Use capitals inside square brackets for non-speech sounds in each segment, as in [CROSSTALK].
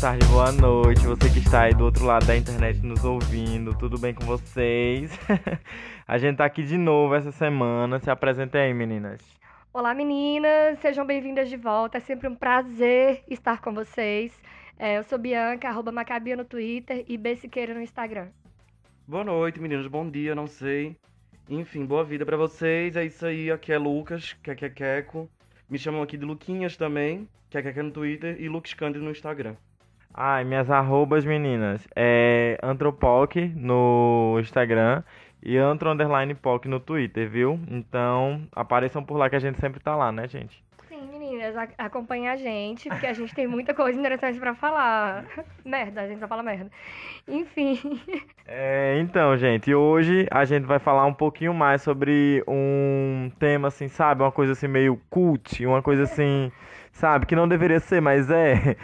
tarde, boa noite. Você que está aí do outro lado da internet nos ouvindo, tudo bem com vocês? [LAUGHS] a gente tá aqui de novo essa semana. Se apresenta aí, meninas. Olá, meninas, sejam bem-vindas de volta. É sempre um prazer estar com vocês. É, eu sou Bianca, arroba Macabia no Twitter e B Siqueira no Instagram. Boa noite, meninos. Bom dia, não sei. Enfim, boa vida pra vocês. É isso aí. Aqui é Lucas, Kekekeco. Me chamam aqui de Luquinhas também, Kekeke no Twitter e Lucas Cândido no Instagram. Ai, minhas arrobas, meninas. É Antropoc no Instagram e Antro Underline Poc no Twitter, viu? Então, apareçam por lá que a gente sempre tá lá, né, gente? Sim, meninas, a- acompanhem a gente, porque a gente tem muita coisa interessante pra falar. [LAUGHS] merda, a gente só fala merda. Enfim, [LAUGHS] É, então, gente, hoje a gente vai falar um pouquinho mais sobre um tema assim, sabe? Uma coisa assim meio cult, uma coisa assim, sabe? Que não deveria ser, mas é.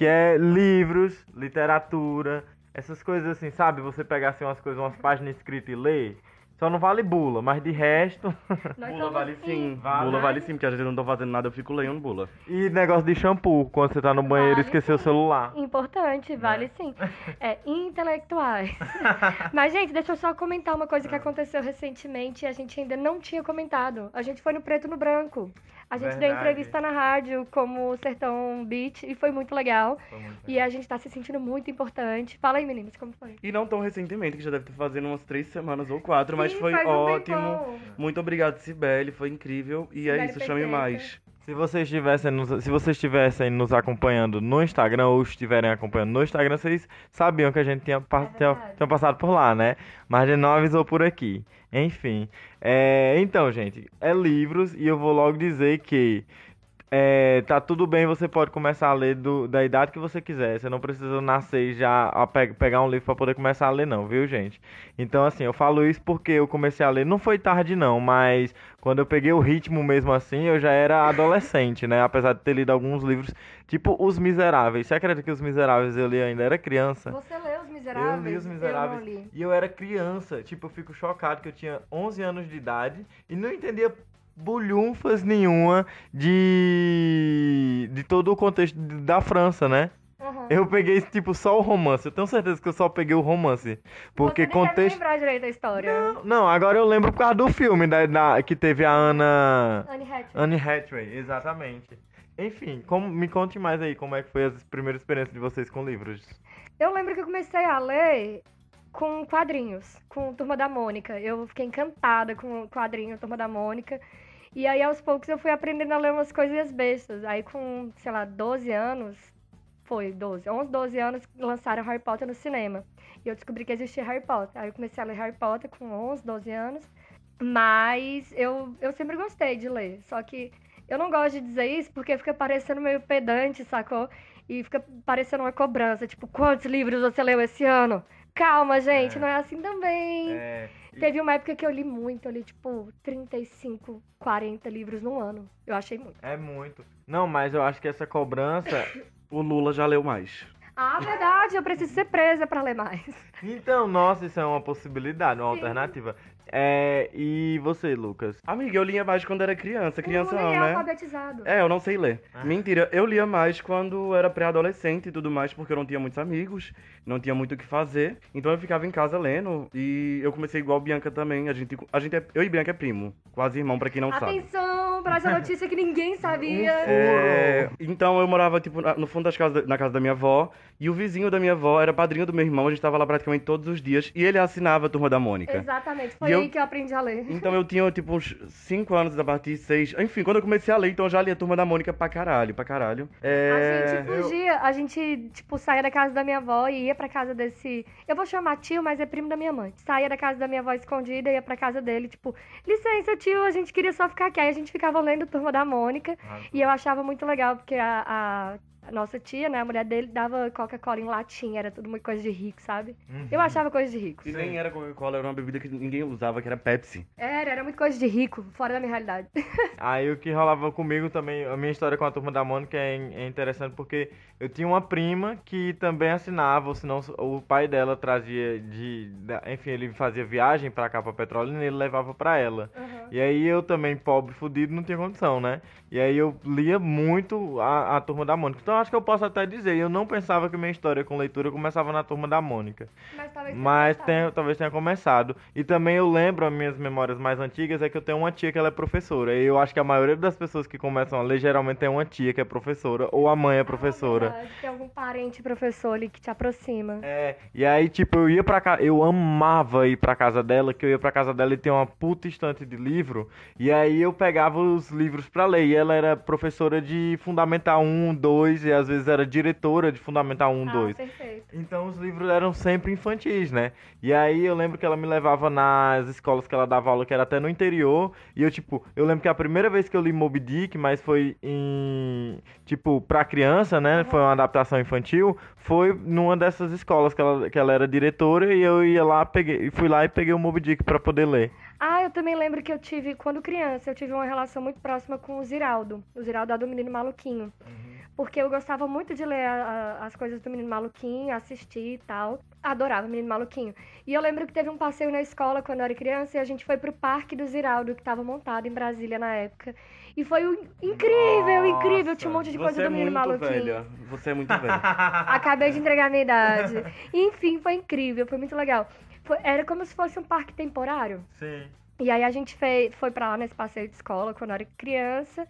Que é livros, literatura, essas coisas assim, sabe? Você pegar assim umas coisas, umas páginas escritas e ler. Só não vale bula, mas de resto. [LAUGHS] Bula vale sim. Vale. Bula vale sim, porque às vezes eu não tô fazendo nada, eu fico lendo bula. E negócio de shampoo, quando você tá no banheiro e Vale esqueceu o sim. celular. Importante, vale sim. [LAUGHS] É, intelectuais. [LAUGHS] Mas, gente, deixa eu só comentar uma coisa que aconteceu recentemente e a gente ainda não tinha comentado. A gente foi no Preto no Branco. A gente deu Verdade. entrevista na rádio como Sertão Beat e foi muito legal. E a gente tá se sentindo muito importante. Fala aí, meninas, como foi? E não tão recentemente, que já deve estar fazendo umas três semanas ou quatro, mas Sim, foi faz um ótimo. tempão. Muito obrigado, Sibeli, foi incrível. E é Sibeli isso, chame mais. Se vocês estivessem nos, se vocês estivessem nos acompanhando no Instagram ou estiverem acompanhando no Instagram, vocês sabiam que a gente tinha, É tinha, tinha passado por lá, né? Mas a gente não avisou por aqui. Enfim. É, então, gente, é livros e eu vou logo dizer que é, tá tudo bem, você pode começar a ler do- da idade que você quiser. Você não precisa nascer e já a pe- pegar um livro pra poder começar a ler, não, viu, gente? Então, assim, eu falo isso porque eu comecei a ler, não foi tarde, não, mas quando eu peguei o ritmo mesmo assim, eu já era adolescente, né? Apesar de ter lido alguns livros, tipo Os Miseráveis. Você acredita que Os Miseráveis eu li ainda era criança? Você leu Os Miseráveis? Eu li Os Miseráveis Eu e eu era criança. Tipo, eu fico chocado que eu tinha 11 anos de idade e não entendia bulhunfas nenhuma de de todo o contexto da França, né? Aham. Eu peguei, tipo, só o romance. Eu tenho certeza que eu só peguei o romance. Porque Você contexto... lembrar direito da história. Não, agora eu lembro por causa do filme da, da- que teve a Ana... Anne Hathaway. Anne Hathaway, exatamente. Enfim, como, me conte mais aí como é que foi as primeiras experiências de vocês com livros. Eu lembro que eu comecei a ler com quadrinhos, com Turma da Mônica. Eu fiquei encantada com o quadrinho Turma da Mônica. E aí, aos poucos, eu fui aprendendo a ler umas coisinhas bestas. Aí, com, sei lá, 12 anos, foi 12, 11, 12 anos, lançaram Harry Potter no cinema. E eu descobri que existia Harry Potter. Aí, eu comecei a ler Harry Potter com 11, 12 anos. Mas eu, eu sempre gostei de ler. Só que eu não gosto de dizer isso porque fica parecendo meio pedante, sacou? E fica parecendo uma cobrança, tipo, quantos livros você leu esse ano? Calma, gente, É. não é assim também. É, Teve uma época que eu li muito, eu li tipo 35, 40 livros num ano. Eu achei muito. é muito. Não, mas eu acho que essa cobrança... O Lula já leu mais. Ah, verdade, eu preciso ser presa pra ler mais. Então, nossa, isso é uma possibilidade, uma Sim. alternativa. É, e você, Lucas? Amiga, eu lia mais quando era criança. Criança não, é né? alfabetizado. É, eu não sei ler. Ah. Mentira, eu lia mais quando era pré-adolescente e tudo mais, porque eu não tinha muitos amigos, não tinha muito o que fazer. Então eu ficava em casa lendo e eu comecei igual Bianca também. A gente, a gente é, eu e Bianca é primo, quase irmão pra quem não sabe. Atenção para essa notícia que ninguém [LAUGHS] sabia. É, então eu morava, tipo, na- no fundo das casas, na casa da minha avó, e o vizinho da minha avó era padrinho do meu irmão, a gente tava lá praticamente todos os dias, e ele assinava a Turma da Mônica. Exatamente, foi E eu- aí que eu aprendi a ler. Então eu tinha, tipo, uns 5 anos a partir de 6. Enfim, quando eu comecei a ler, então eu já li a Turma da Mônica pra caralho, pra caralho. A É... gente fugia, a gente, tipo, saía da casa da minha avó e ia pra casa desse. Eu vou chamar tio, mas é primo da minha mãe. Saía da casa da minha avó escondida e ia pra casa dele, tipo, licença, tio, a gente queria só ficar aqui. Aí a gente ficava lendo Turma da Mônica. E eu achava muito legal, porque a, a- a nossa tia, né, a mulher dele, dava Coca-Cola em latinha, era tudo uma coisa de rico, sabe? Uhum. Eu achava coisa de rico. E nem era Coca-Cola, era uma bebida que ninguém usava, que era Pepsi. Era, era muito coisa de rico, fora da minha realidade. [LAUGHS] Aí o que rolava comigo também, a minha história com a turma da Mônica é, é interessante porque eu tinha uma prima que também assinava, ou senão o pai dela trazia de. enfim, ele fazia viagem pra cá, pra Petrolina, e ele levava pra ela. Uhum. E aí eu também, pobre, fudido, não tinha condição, né? E aí eu lia muito a, a turma da Mônica. Então acho que eu posso até dizer, eu não pensava que minha história com leitura começava na turma da Mônica. Mas talvez tenha Mas talvez tenha começado. E também eu lembro, as minhas memórias mais antigas, é que eu tenho uma tia que ela é professora. E eu acho que a maioria das pessoas que começam a ler geralmente tem uma tia que é professora, ou a mãe é professora. Ah, verdade, tem algum parente professor ali que te aproxima. É, e aí, tipo, eu ia pra casa, eu amava ir pra casa dela, que eu ia pra casa dela e tem uma puta estante de livro, e aí eu pegava os livros pra ler, e ela era professora de Fundamental 1, 2, e às vezes era diretora de Fundamental 1, ah, 2. perfeito. Então os livros eram sempre infantis, né? E aí eu lembro que ela me levava nas escolas que ela dava aula, que era até no interior. E eu, tipo, eu lembro que a primeira vez que eu li Moby Dick, mas foi em. Tipo, pra criança, né? Foi uma adaptação infantil. Foi numa dessas escolas que ela, que ela era diretora. E eu ia lá, peguei, fui lá e peguei o Moby Dick pra poder ler. Ah, eu também lembro que eu tive, quando criança, eu tive uma relação muito próxima com o Ziraldo. O Ziraldo é do Menino Maluquinho. Porque eu gostava muito de ler a- a- as coisas do Menino Maluquinho, assistir e tal. Adorava o Menino Maluquinho. E eu lembro que teve um passeio na escola quando eu era criança e a gente foi pro Parque do Ziraldo, que estava montado em Brasília na época. E foi um- incrível, incrível. Tinha um monte de coisa Você é do Menino muito Maluquinho. velha. Você é muito velha. [LAUGHS] Acabei de entregar a minha idade. Enfim, foi incrível, foi muito legal. Foi- era como se fosse um parque temporário. Sim. E aí a gente fez, foi pra lá nesse passeio de escola quando eu era criança.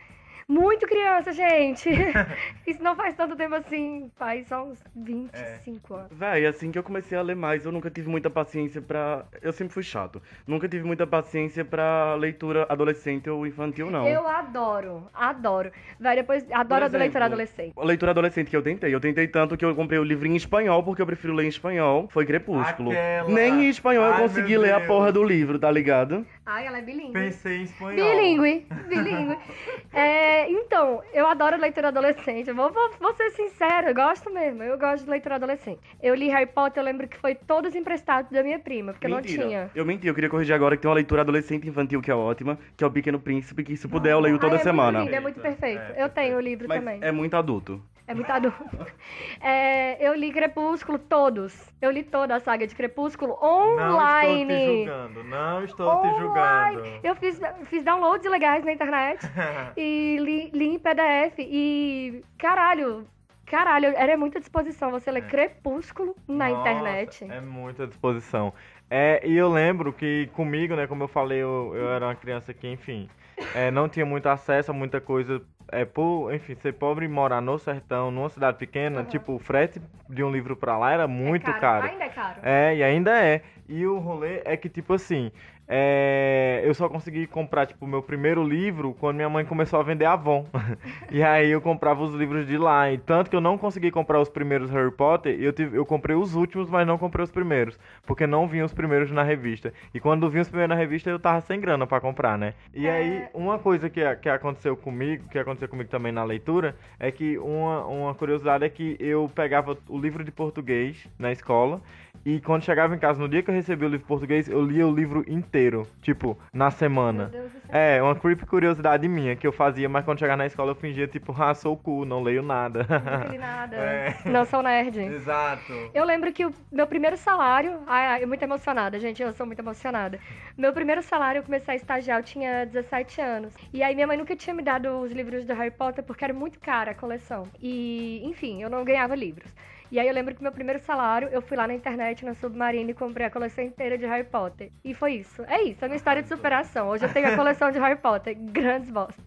Muito criança, gente! [LAUGHS] Isso não faz tanto tempo assim, faz só uns 25 anos. Véi, assim que eu comecei a ler mais, eu nunca tive muita paciência pra. Eu sempre fui chato. Nunca tive muita paciência pra leitura adolescente ou infantil, não. Eu adoro, adoro. Vai depois, adoro a do exemplo, leitura adolescente. A leitura adolescente que eu tentei. Eu tentei tanto que eu comprei o livro em espanhol, porque eu prefiro ler em espanhol. Foi Crepúsculo. Aquela- Nem em espanhol eu Ai, consegui meu ler a porra do livro, tá ligado? Ai, ela é bilíngue. Pensei em espanhol. Bilingue, bilingue. [LAUGHS] É, então, eu adoro leitura adolescente. Eu Vou, vou, vou ser sincera, eu gosto mesmo. Eu gosto de leitura adolescente. Eu li Harry Potter, eu lembro que foi todos emprestados da minha prima, porque Mentira. não tinha. Eu menti, eu queria corrigir agora que tem uma leitura adolescente infantil que é ótima, que é o Pequeno Príncipe, que se puder eu leio toda Ai, é semana. Muito lindo, é muito perfeito. É, eu tenho o livro Mas também. é muito adulto. É muito adulto. [LAUGHS] É, eu li Crepúsculo todos. Eu li toda a saga de Crepúsculo Não estou te online. julgando, não estou te Online. julgando. Eu fiz, fiz downloads legais na internet [LAUGHS] e li, li em PDF. E caralho, caralho, era muita disposição você ler Crepúsculo na Nossa, internet. É muita disposição. É, e eu lembro que comigo, né, como eu falei, eu, eu era uma criança que, enfim, é, não tinha muito acesso a muita coisa. É, por, enfim, ser pobre e morar no sertão, numa cidade pequena, Uhum. tipo, o frete de um livro pra lá era muito é caro. Ainda é caro. É, e ainda é. E o rolê é que, tipo assim, é, eu só consegui comprar, tipo, o meu primeiro livro quando minha mãe começou a vender Avon. [LAUGHS] e aí eu comprava os livros de lá. E tanto que eu não consegui comprar os primeiros Harry Potter, eu, tive, eu comprei os últimos, mas não comprei os primeiros. Porque não vinham os primeiros na revista. E quando vinham os primeiros na revista, eu tava sem grana pra comprar, né? E É. aí, uma coisa que, que aconteceu comigo, que aconteceu comigo também na leitura, é que uma, uma curiosidade é que eu pegava o livro de português na escola. E quando chegava em casa, no dia que eu recebi o livro português, eu lia o livro inteiro, tipo, na Meu semana. Deus do céu. É, uma creepy curiosidade minha que eu fazia, mas quando chegava na escola eu fingia, tipo, ah, sou o cu, não leio nada. Não li nada. [LAUGHS] É. Não sou nerd. Exato. Eu lembro que o meu primeiro salário. Ai, ai, eu muito emocionada, gente. Eu sou muito emocionada. Meu primeiro salário, eu comecei a estagiar, eu tinha 17 anos. E aí minha mãe nunca tinha me dado os livros do Harry Potter porque era muito cara a coleção. E, enfim, eu não ganhava livros. E aí eu lembro que meu primeiro salário, eu fui lá na internet, na Submarine, e comprei a coleção inteira de Harry Potter. E foi isso. É isso, é minha história de superação. Hoje eu tenho a coleção de Harry Potter. [LAUGHS] Grandes bosta.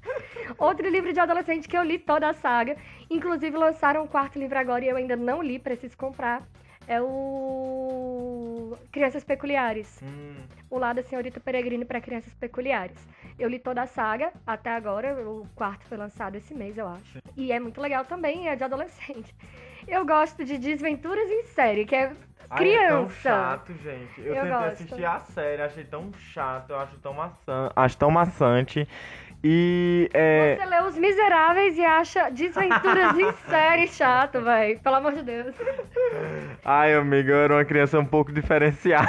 Outro livro de adolescente que eu li toda a saga. Inclusive lançaram um quarto livro agora e eu ainda não li, preciso comprar. É o Crianças Peculiares. Hum, O lado da Senhorita Peregrine para Crianças Peculiares. Eu li toda a saga até agora, o quarto foi lançado esse mês, eu acho. E é muito legal também, é de adolescente. Eu gosto de Desventuras em Série, que é Ai, é tão criança. chato, gente. Eu, Eu tentei gosto. assistir a série, achei tão chato, eu acho tão maçã, acho tão maçante. E é. Você lê Os Miseráveis e acha Desventuras em [LAUGHS] Série chato, velho. Pelo amor de Deus. Ai, amigo, eu era uma criança um pouco diferenciada.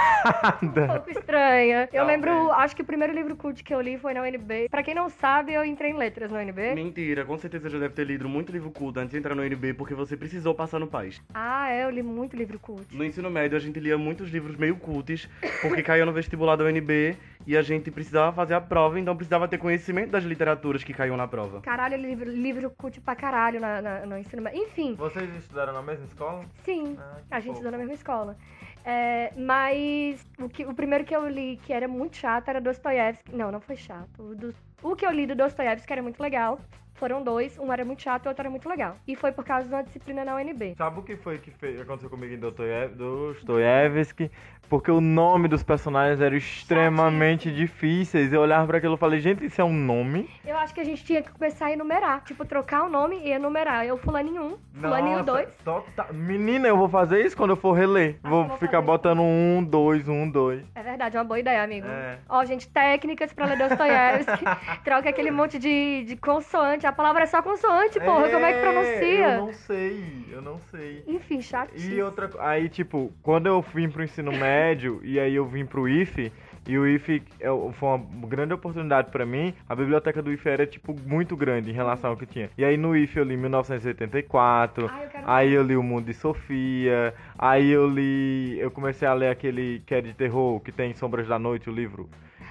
Um pouco estranha. Eu Talvez. lembro, acho que o primeiro livro cult que eu li foi na UNB. Pra quem não sabe, eu entrei em letras na UNB. Mentira, com certeza já deve ter lido muito livro culto antes de entrar no UNB, porque você precisou passar no PAS. Ah, é, eu li muito livro cult. No ensino médio a gente lia muitos livros meio cultes, porque caiu no vestibular da UNB e a gente precisava fazer a prova, então precisava ter conhecimento das as literaturas que caíam na prova. Caralho, livro, livro cult pra caralho na, na- no ensino médio. Enfim, Vocês estudaram na mesma escola? sim, Ah, a gente estudou na mesma escola. É, mas o, que, o primeiro que eu li que era muito chato era Dostoiévski. Não, não foi chato. O, do- o que eu li do Dostoiévski era muito legal. Foram dois, um era muito chato e o outro era muito legal. E foi por causa de uma disciplina na UNB. Sabe o que foi que fez- aconteceu comigo em Dostoiévski? Porque o nome dos personagens eram extremamente difíceis. Eu olhava pra aquilo e falei, gente, isso é um nome? Eu acho que a gente tinha que começar a enumerar. Tipo, trocar o nome e enumerar. Eu fulaninho um, fulaninho Nossa, dois. tota- Menina, eu vou fazer isso quando eu for reler. Ah, vou vou ficar botando um, dois, um, dois. É verdade, é uma boa ideia, amigo. É. Ó, gente, técnicas pra ler Dostoiévski. [LAUGHS] Troca aquele monte de, de consoante. A palavra é só consoante, porra. Como é que pronuncia? Eu não sei, eu não sei. Enfim, chatíssimo. E outra aí, tipo, quando eu vim pro ensino [LAUGHS] médio e aí eu vim pro IFE, e o IFE é foi uma grande oportunidade pra mim, a biblioteca do IFE era, tipo, muito grande em relação ao que tinha. E aí no IFE eu li 1984, Ai, eu aí eu li O Mundo de Sofia, aí eu li. Eu comecei a ler aquele que é de terror, que tem Sombras da Noite, o livro.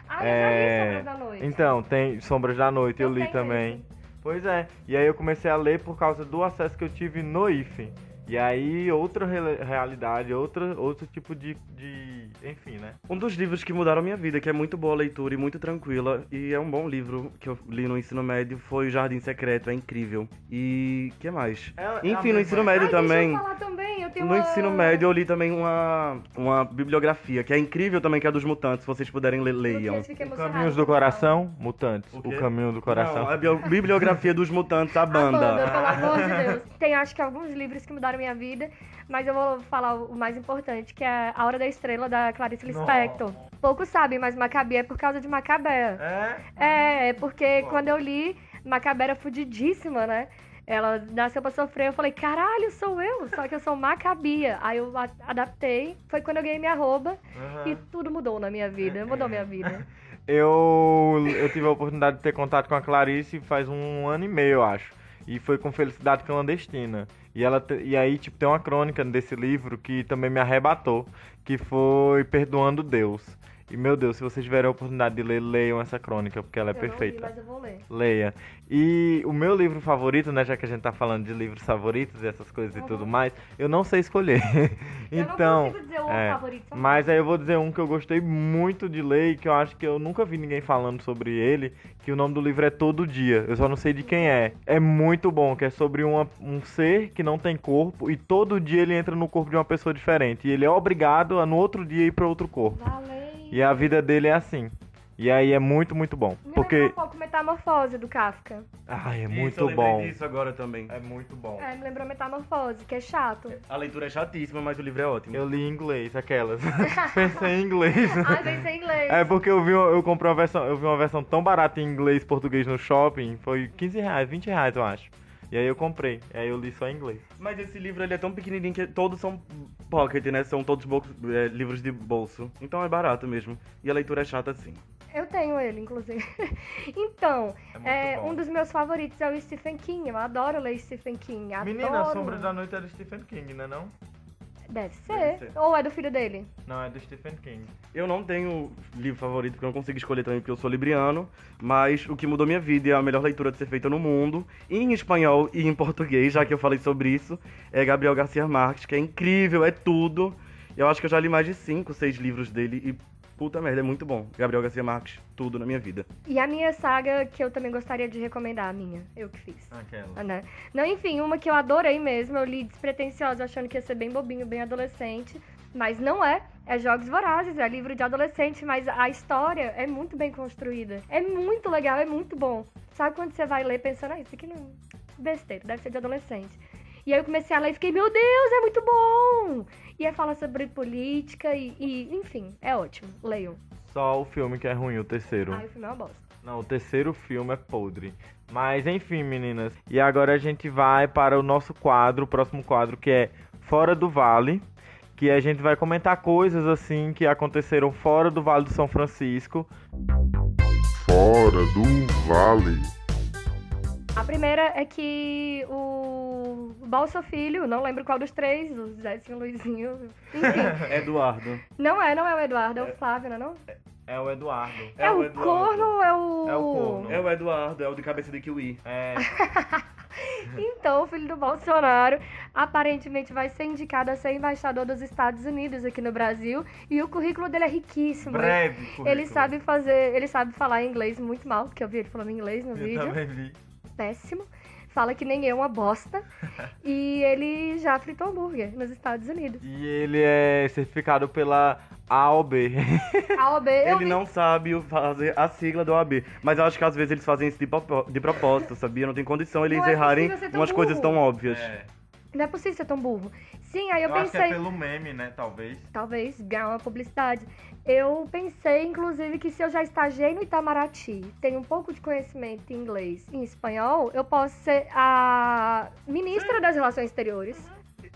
Ah, eu já É, li Sombras da Noite. Então, tem Sombras da Noite, eu, Eu li também. Pois é, e aí eu comecei a ler por causa do acesso que eu tive no IFE. E aí, outra re- realidade, outra, outro tipo de, de. Enfim, né? Um dos livros que mudaram minha vida, que é muito boa a leitura e muito tranquila, e é um bom livro que eu li no ensino médio, foi O Jardim Secreto, é incrível. E que mais? É- é a Enfim, no mesma- ensino Ai, médio deixa também. eu falar também. Eu tenho No uma... ensino médio eu li também uma, uma bibliografia, que é incrível também, que é a dos mutantes, se vocês puderem ler, leiam. O. Caminhos do Coração, Mutantes. O O? Caminho do Coração. Não, a bibliografia dos mutantes, a A banda. banda, pelo amor de Deus. Tem, acho que, alguns livros que mudaram minha vida, mas eu vou falar o mais importante, que é A Hora da Estrela, da Clarice Lispector. Poucos sabem, mas Macabé é por causa de Macabé. É? É, porque quando eu li, Macabé era fudidíssima, né? Ela nasceu pra sofrer, eu falei, caralho, sou eu, só que eu sou Macabia. Aí eu adaptei, foi quando eu ganhei minha arroba Aham. e tudo mudou na minha vida, mudou minha vida. [LAUGHS] Eu, eu tive a oportunidade de ter contato com a Clarice faz um ano e meio, eu acho. E foi com Felicidade Clandestina. E, ela e aí, tipo, tem uma crônica desse livro que também me arrebatou, que foi Perdoando Deus. E, meu Deus, se vocês tiverem a oportunidade de ler, leiam essa crônica, porque ela é eu não li, perfeita. mas eu vou ler. Leia. E o meu livro favorito, né, já que a gente tá falando de livros favoritos e essas coisas e Uhum. tudo mais, eu não sei escolher. eu então, não consigo dizer o é, favorito. mas aí eu vou dizer um que eu gostei muito de ler e que eu acho que eu nunca vi ninguém falando sobre ele, que o nome do livro é Todo Dia. Eu só não sei de quem é. É muito bom, que é sobre uma- um ser que não tem corpo e todo dia ele entra no corpo de uma pessoa diferente. E ele é obrigado a no outro dia ir para outro corpo. Valeu. E a vida dele é assim. E aí é muito, muito bom. Me Porque. lembrou um pouco Metamorfose do Kafka. Ai, é Isso, muito eu bom. disso agora também. É muito bom. É, me lembrou Metamorfose, que é chato. A leitura é chatíssima, mas o livro é ótimo. Eu li em inglês, aquelas. [LAUGHS] Pensei em inglês. Ai, vem ser inglês. É porque eu vi, eu comprei uma versão, eu vi uma versão tão barata em inglês e português no shopping, foi 15 reais, 20 reais eu acho. E aí eu comprei, aí eu li só em inglês. Mas esse livro ele é tão pequenininho que todos são pocket, né? São todos é, livros de bolso. Então é barato mesmo. E a leitura é chata sim. Eu tenho ele, inclusive. [LAUGHS] então, É é, um dos meus favoritos é o Stephen King. Eu adoro ler Stephen King. Adoro. Menina, Sombras da Noite é do Stephen King, né não? Deve ser. Deve ser. Ou é do filho dele? Não, é do Stephen King. Eu não tenho livro favorito, porque eu não consigo escolher também, porque eu sou libriano. Mas o que mudou minha vida e é a melhor leitura de ser feita no mundo, em espanhol e em português, já que eu falei sobre isso, é Gabriel Garcia Marques, que é incrível, é tudo. Eu acho que eu já li mais de 5, 6 livros dele e puta merda, é muito bom. Gabriel Garcia Marques, tudo na minha vida. E a minha saga que eu também gostaria de recomendar, a minha. Eu que fiz. Aquela. né? Não, enfim, uma que eu adorei mesmo, eu li despretensiosa, achando que ia ser bem bobinho, bem adolescente, mas não é. É Jogos Vorazes, é livro de adolescente, mas a história é muito bem construída. É muito legal, é muito bom. Sabe quando você vai ler pensando, ah, isso aqui não. Besteira, deve ser de adolescente. E aí eu comecei a ler e fiquei, meu Deus, é muito bom! E aí fala sobre política e, e, enfim, é ótimo. Leiam. Só o filme que é ruim, o terceiro. Ai, o filme é uma bosta. Não, o terceiro filme é podre. Mas enfim, meninas. E agora a gente vai para o nosso quadro, o próximo quadro, que é Fora do Vale. Que a gente vai comentar coisas assim que aconteceram fora do Vale do São Francisco. Fora do Vale. A primeira é que o Balsa Filho, não lembro qual dos três, o Zezinho, o Luizinho, enfim. [LAUGHS] Eduardo. não é, não é o Eduardo, é o Flávio, não é não? É o Eduardo. É, o, Eduardo. corno ou é o. É o corno. É o Eduardo, é o de cabeça de kiwi. É. [LAUGHS] Então, o filho do Bolsonaro aparentemente vai ser indicado a ser embaixador dos Estados Unidos aqui no Brasil. E o currículo dele é riquíssimo. Breve. currículo. Ele sabe fazer. Ele sabe falar inglês muito mal, porque eu vi ele falando inglês no Eu vídeo. também vi. Péssimo. Fala que nem eu, uma bosta. [LAUGHS] e ele já fritou hambúrguer nos Estados Unidos. E ele é certificado pela AOB. A OB, [LAUGHS] eu Ele vi- não sabe fazer a sigla do OAB. Mas eu acho que às vezes eles fazem isso de, de propósito, sabia? Não tem condição eles Não é errarem tão umas coisas burro. tão óbvias. É. Não é possível ser tão burro. Sim, aí eu, Eu acho que pensei. é pelo meme, né? Talvez. talvez ganhar uma publicidade. Eu pensei, inclusive, que se eu já estagiei no Itamaraty, tenho um pouco de conhecimento em inglês e em espanhol, eu posso ser a ministra das Relações Exteriores.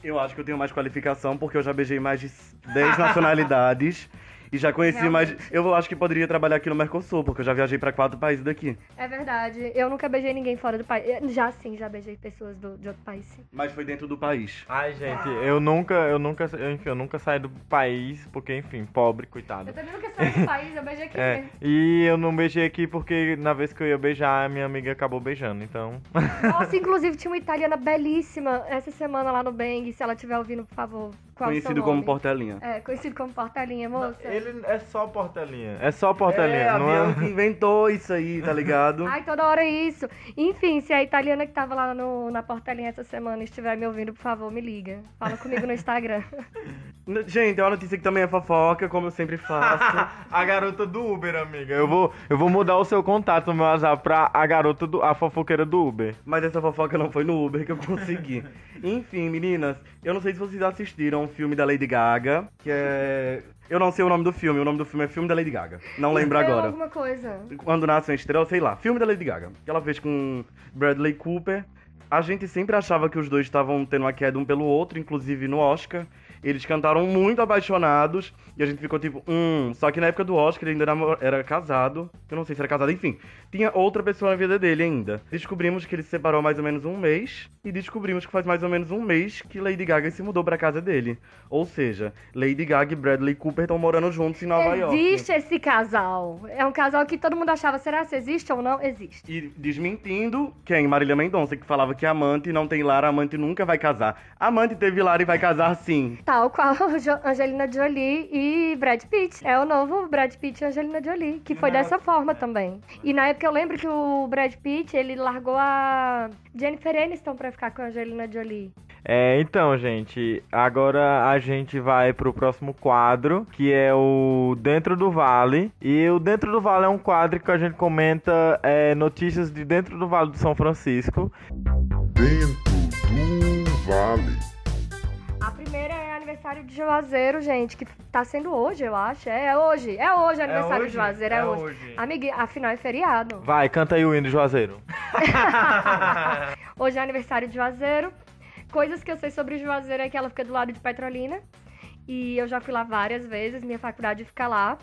Eu acho que eu tenho mais qualificação porque eu já beijei mais de 10 nacionalidades. [LAUGHS] E já conheci mais. Realmente. Eu acho que poderia trabalhar aqui no Mercosul, porque eu já viajei pra quatro países daqui. É verdade, eu nunca beijei ninguém fora do país. Já sim, já beijei pessoas do- de outro país. sim. Mas foi dentro do país. Ai, gente, eu nunca, eu nunca, eu, enfim, eu nunca saí do país, porque, enfim, pobre, coitado. Eu também nunca saí do país, eu beijei aqui É, mesmo. e eu não beijei aqui porque na vez que eu ia beijar, a minha amiga acabou beijando, então. Nossa, [LAUGHS] inclusive tinha uma italiana belíssima essa semana lá no Bang. Se ela estiver ouvindo, por favor, qual conhecido como? Portelinha. É, conhecido como Portelinha, moça. Ele é só portelinha. É só portelinha, É, não é? inventou isso aí, tá ligado? Ai, toda hora é isso. Enfim, se a italiana que tava lá no, na Portelinha essa semana estiver me ouvindo, por favor, me liga. Fala comigo no Instagram. [LAUGHS] Gente, é uma notícia que também é fofoca, como eu sempre faço. [LAUGHS] a garota do Uber, amiga. Eu vou, eu vou mudar o seu contato no meu WhatsApp pra a garota do. a fofoqueira do Uber. Mas essa fofoca não foi no Uber que eu consegui. [LAUGHS] Enfim, meninas, eu não sei se vocês assistiram o filme da Lady Gaga, que é. Eu não sei o nome do filme, o nome do filme é Filme da Lady Gaga. Não lembro Estrela agora. alguma coisa. Quando nasce uma estrela, sei lá. Filme da Lady Gaga. Que ela fez com Bradley Cooper. A gente sempre achava que os dois estavam tendo uma queda um pelo outro, inclusive no Oscar. Eles cantaram muito apaixonados e a gente ficou tipo, hum. Só que na época do Oscar ele ainda era, era casado. Eu não sei se era casado, enfim. Tinha outra pessoa na vida dele ainda. Descobrimos que ele se separou há mais ou menos um mês. E descobrimos que faz mais ou menos um mês que Lady Gaga se mudou pra casa dele. Ou seja, Lady Gaga e Bradley Cooper estão morando juntos em Nova York. Existe esse casal. É um casal que todo mundo achava, será se existe ou não? Existe. E desmentindo quem? Marília Mendonça, que falava que amante não tem lar, amante nunca vai casar. Amante teve lar e vai casar sim. Tal qual [LAUGHS] Angelina Jolie e Brad Pitt. É o novo Brad Pitt e Angelina Jolie, que foi dessa forma também. E na época eu lembro que o Brad Pitt, ele largou a Jennifer Aniston pra ficar com a Angelina Jolie. É, então, gente, agora a gente vai pro próximo quadro, que é o Dentro do Vale. E o Dentro do Vale é um quadro que a gente comenta é, notícias de dentro do Vale do São Francisco. Dentro do vale. A primeira é aniversário de Juazeiro, gente, que tá sendo hoje, eu acho. É, é hoje. É hoje aniversário de Juazeiro, é, hoje. Amiga, afinal é feriado. Vai, canta aí o hino de Juazeiro. [LAUGHS] Hoje é aniversário de Juazeiro. Coisas que eu sei sobre Juazeiro é que ela fica do lado de Petrolina. E eu já fui lá várias vezes, minha faculdade fica lá,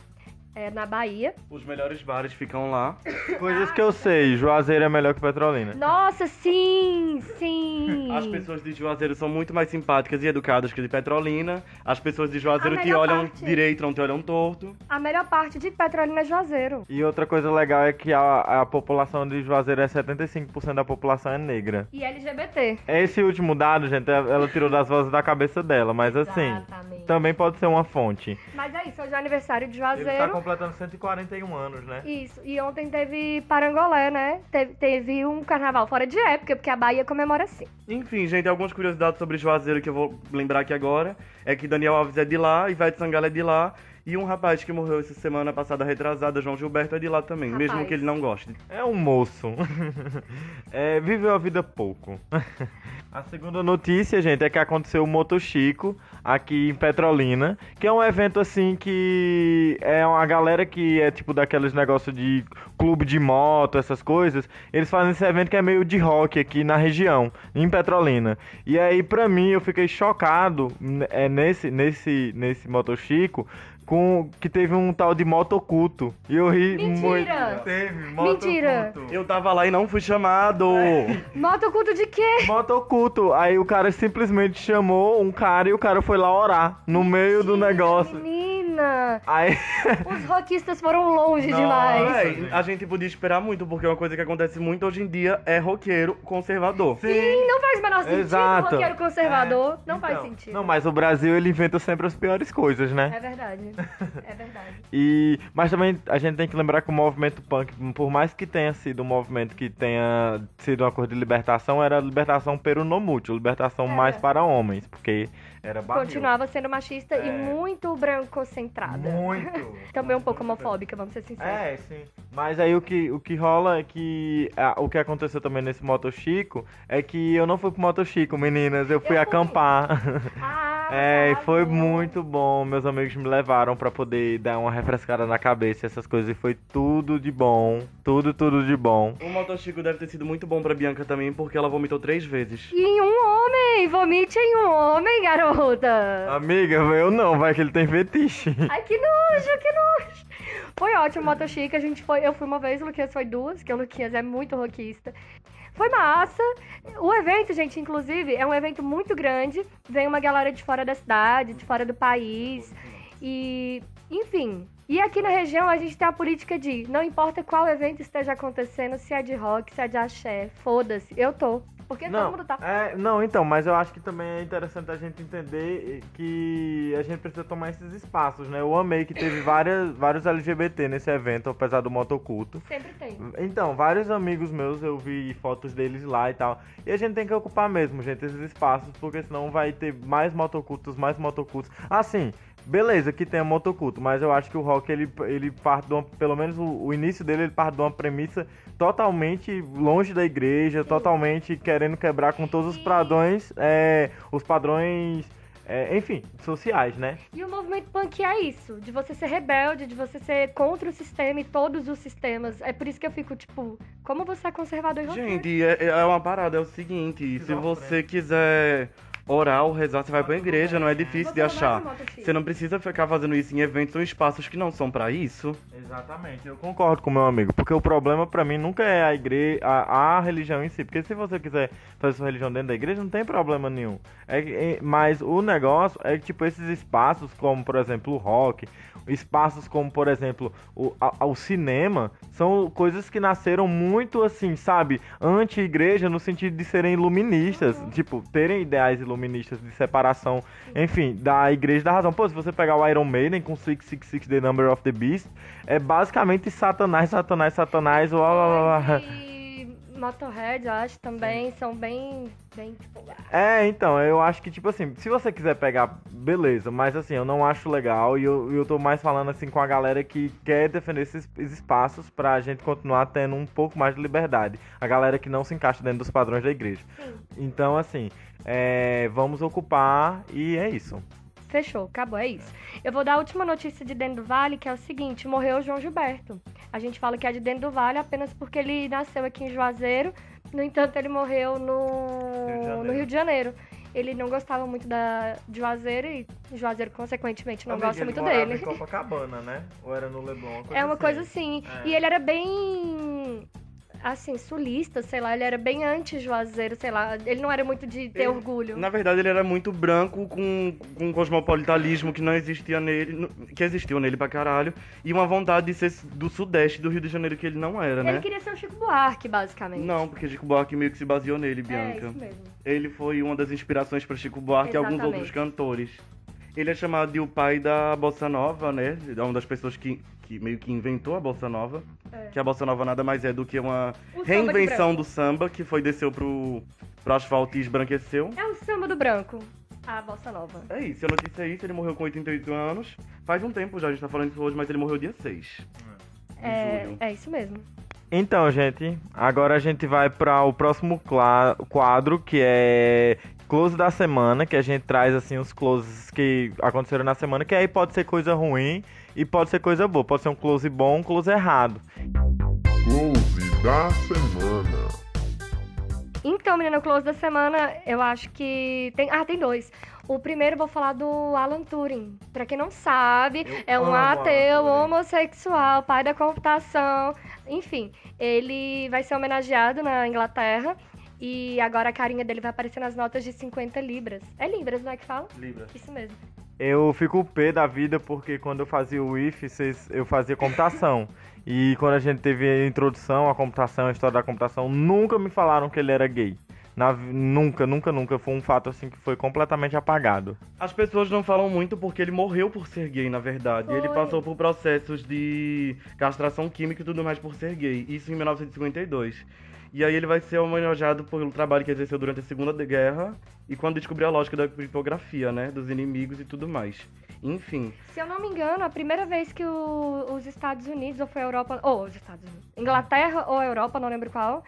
é, na Bahia. Os melhores bares ficam lá. [LAUGHS] Coisas que eu sei, Juazeiro é melhor que Petrolina. Nossa, sim, sim. As pessoas de Juazeiro são muito mais simpáticas e educadas que de Petrolina. As pessoas de Juazeiro A te melhor olham parte- direito, não te olham torto. A melhor parte de Petrolina é Juazeiro. E outra coisa legal é que a, a população de Juazeiro é 75% da população é negra. E LGBT. Esse último dado, gente, ela tirou das vozes da cabeça dela, mas assim, Exatamente. também pode ser uma fonte. Mas é isso, hoje é aniversário de Juazeiro. Completando 141 anos, né? Isso, e ontem teve Parangolé, né? Teve, teve um carnaval fora de época, porque a Bahia comemora assim. Enfim, gente, algumas curiosidades sobre Juazeiro que eu vou lembrar aqui agora. É que Daniel Alves é de lá, Ivete Sangalo é de lá. E um rapaz que morreu essa semana passada retrasada, João Gilberto, é de lá também, mesmo Rapaz. que ele não goste. É um moço. [LAUGHS] é, viveu a vida pouco. [LAUGHS] A segunda notícia, gente, é que aconteceu o Moto Chico aqui em Petrolina, que é um evento assim que é uma galera que é tipo daqueles negócios de clube de moto, essas coisas. Eles fazem esse evento que é meio de rock aqui na região, em Petrolina. E aí, pra mim, eu fiquei chocado n- é, nesse, nesse, nesse Moto Chico. Com, que teve um tal de moto oculto. E eu ri Mentira! muito. Teve, moto Mentira! oculto. Eu tava lá e não fui chamado. [LAUGHS] Moto culto de quê? Moto oculto. Aí o cara simplesmente chamou um cara e o cara foi lá orar no meio do Mentira, negócio. Menina! Aí, [LAUGHS] os rockistas foram longe Nossa. demais. A gente podia esperar muito, porque uma coisa que acontece muito hoje em dia é roqueiro conservador. sim. Não faz o menor sentido Exato. roqueiro conservador. É, não faz então. sentido. Não, mas o Brasil ele inventa sempre as piores coisas, né? É verdade. [LAUGHS] É verdade. E, mas também a gente tem que lembrar que o movimento punk, por mais que tenha sido um movimento que tenha sido uma coisa de libertação, era libertação peronomútil, libertação Era. mais para homens, porque era barril. Continuava sendo machista e É. muito branco-centrada. Muito. [LAUGHS] Também um pouco homofóbica, vamos ser sinceros. É, sim. Mas aí o que, o que rola é que ah, o que aconteceu também nesse Moto Chico é que eu não fui pro Moto Chico, meninas, eu fui fui. acampar. Ah, [LAUGHS] É, e foi muito bom. Meus amigos me levaram pra poder dar uma refrescada na cabeça, essas coisas. E foi tudo de bom. Tudo, tudo de bom. O Motochico deve ter sido muito bom pra Bianca também, porque ela vomitou três vezes. E em um homem! Vomite em um homem, Amiga, eu não, vai que ele tem fetiche. Ai, que nojo, que nojo! Foi ótimo Moto a gente foi, eu fui uma vez, o Luquinhas foi duas, que o Luquinhas é muito rockista. Foi massa. O evento, gente, inclusive, é um evento muito grande. Vem uma galera de fora da cidade, de fora do país. E, enfim. E aqui na região a gente tem a política de não importa qual evento esteja acontecendo, se é de rock, se é de axé, foda-se, eu tô. Porque todo Não, mundo tá. é, não, então, mas eu acho que também é interessante a gente entender que a gente precisa tomar esses espaços, né? Eu amei que teve [COUGHS] várias, vários LGBT nesse evento, apesar do motoculto. Sempre tem. Então, vários amigos meus, eu vi fotos deles lá e tal. E a gente tem que ocupar mesmo, gente, esses espaços, porque senão vai ter mais motocultos, mais motocultos. Assim, beleza que tem motoculto, mas eu acho que o rock, ele, ele parte de uma, pelo menos o, o início dele, ele parte de uma premissa totalmente longe da igreja, totalmente querendo quebrar com todos os padrões, é, os padrões, é, enfim, sociais, né? E o movimento punk é isso, de você ser rebelde, de você ser contra o sistema e todos os sistemas. É por isso que eu fico, tipo, como você é conservador e? Gente, é, é uma parada, é o seguinte, se Pisar você quiser orar ou rezar, você vai pra igreja, não é difícil de achar. Você não precisa ficar fazendo isso em eventos ou espaços que não são pra isso. Exatamente, eu concordo com meu amigo, porque o problema pra mim nunca é a igreja, a, a religião em si, porque se você quiser fazer sua religião dentro da igreja, não tem problema nenhum. É, é- mas o negócio é que, tipo, esses espaços, como por exemplo o rock, espaços como, por exemplo, o, a- o cinema, são coisas que nasceram muito assim, sabe, anti-igreja no sentido de serem iluministas, tipo, terem ideais iluministas de separação, enfim, da igreja da razão. Pô, se você pegar o Iron Maiden com 666 The Number of the Beast, é basicamente Satanás, Satanás, Satanás, blá blá blá. Motorhead, eu acho, também são bem, bem, tipo... É, então, eu acho que, tipo assim, se você quiser pegar, beleza, mas assim, eu não acho legal e eu, eu tô mais falando assim com a galera que quer defender esses, esses espaços pra gente continuar tendo um pouco mais de liberdade. A galera que não se encaixa dentro dos padrões da igreja. Sim. Então, assim, é, vamos ocupar e é isso. Fechou, acabou, é isso. Eu vou dar a última notícia de Dentro do Vale, que é o seguinte, morreu o João Gilberto. A gente fala que é de Dentro do Vale apenas porque ele nasceu aqui em Juazeiro, no entanto ele morreu no Rio de Janeiro. no Rio de Janeiro. Ele não gostava muito da, de Juazeiro e Juazeiro, consequentemente, não Amiga, gosta muito dele. em Copacabana, né? Ou era no Leblon? [LAUGHS] É uma coisa assim. É. E ele era bem. Assim, sulista, sei lá. Ele era bem anti-juazeiro, sei lá. Ele não era muito de ter Ele- orgulho. Na verdade, ele era muito branco, com, com um cosmopolitanismo que não existia nele, que existiu nele pra caralho, e uma vontade de ser do sudeste do Rio de Janeiro que ele não era, Ele né? queria ser o Chico Buarque, basicamente. Não, porque Chico Buarque meio que se baseou nele, É, Bianca. isso mesmo. Ele foi uma das inspirações para Chico Buarque e alguns Exatamente. outros cantores. Ele é chamado de o pai da bossa nova, né? É uma das pessoas que, que meio que inventou a bossa nova. É. Que a bossa nova nada mais é do que uma O samba reinvenção branco. do samba que foi desceu pro, pro asfalto e esbranqueceu. É o samba do branco. A bossa nova. É isso, a notícia é isso, ele morreu com 88 anos. Faz um tempo já, a gente tá falando isso hoje, mas ele morreu dia 6 de É, julho. é isso mesmo. Então, gente, agora a gente vai para o próximo quadro, que é close da semana, que a gente traz assim os closes que aconteceram na semana, que aí pode ser coisa ruim e pode ser coisa boa, pode ser um close bom, um close errado. Close da semana. Então, menina, o close da semana, eu acho que tem. Ah, tem dois. O primeiro eu vou falar do Alan Turing. Pra quem não sabe, é um ateu homossexual, pai da computação. Enfim, ele vai ser homenageado na Inglaterra. E agora a carinha dele vai aparecer nas notas de 50 libras. É libras, não é que fala? Libras. Isso mesmo. Eu fico pé da vida porque quando eu fazia o IF, eu fazia computação. E quando a gente teve a introdução à computação, a história da computação, nunca me falaram que ele era gay. Na nunca, nunca, nunca. Foi um fato assim que foi completamente apagado. As pessoas não falam muito porque ele morreu por ser gay, na verdade. Ele Foi. passou por processos de castração química e tudo mais por ser gay. Isso em 1952. E aí ele vai ser homenageado pelo trabalho que exerceu durante a Segunda Guerra e quando descobriu a lógica da criptografia, né? Dos inimigos e tudo mais. Enfim. Se eu não me engano, a primeira vez que o- os Estados Unidos, ou foi a Europa, ou os Estados Unidos, Inglaterra ou a Europa, não lembro qual,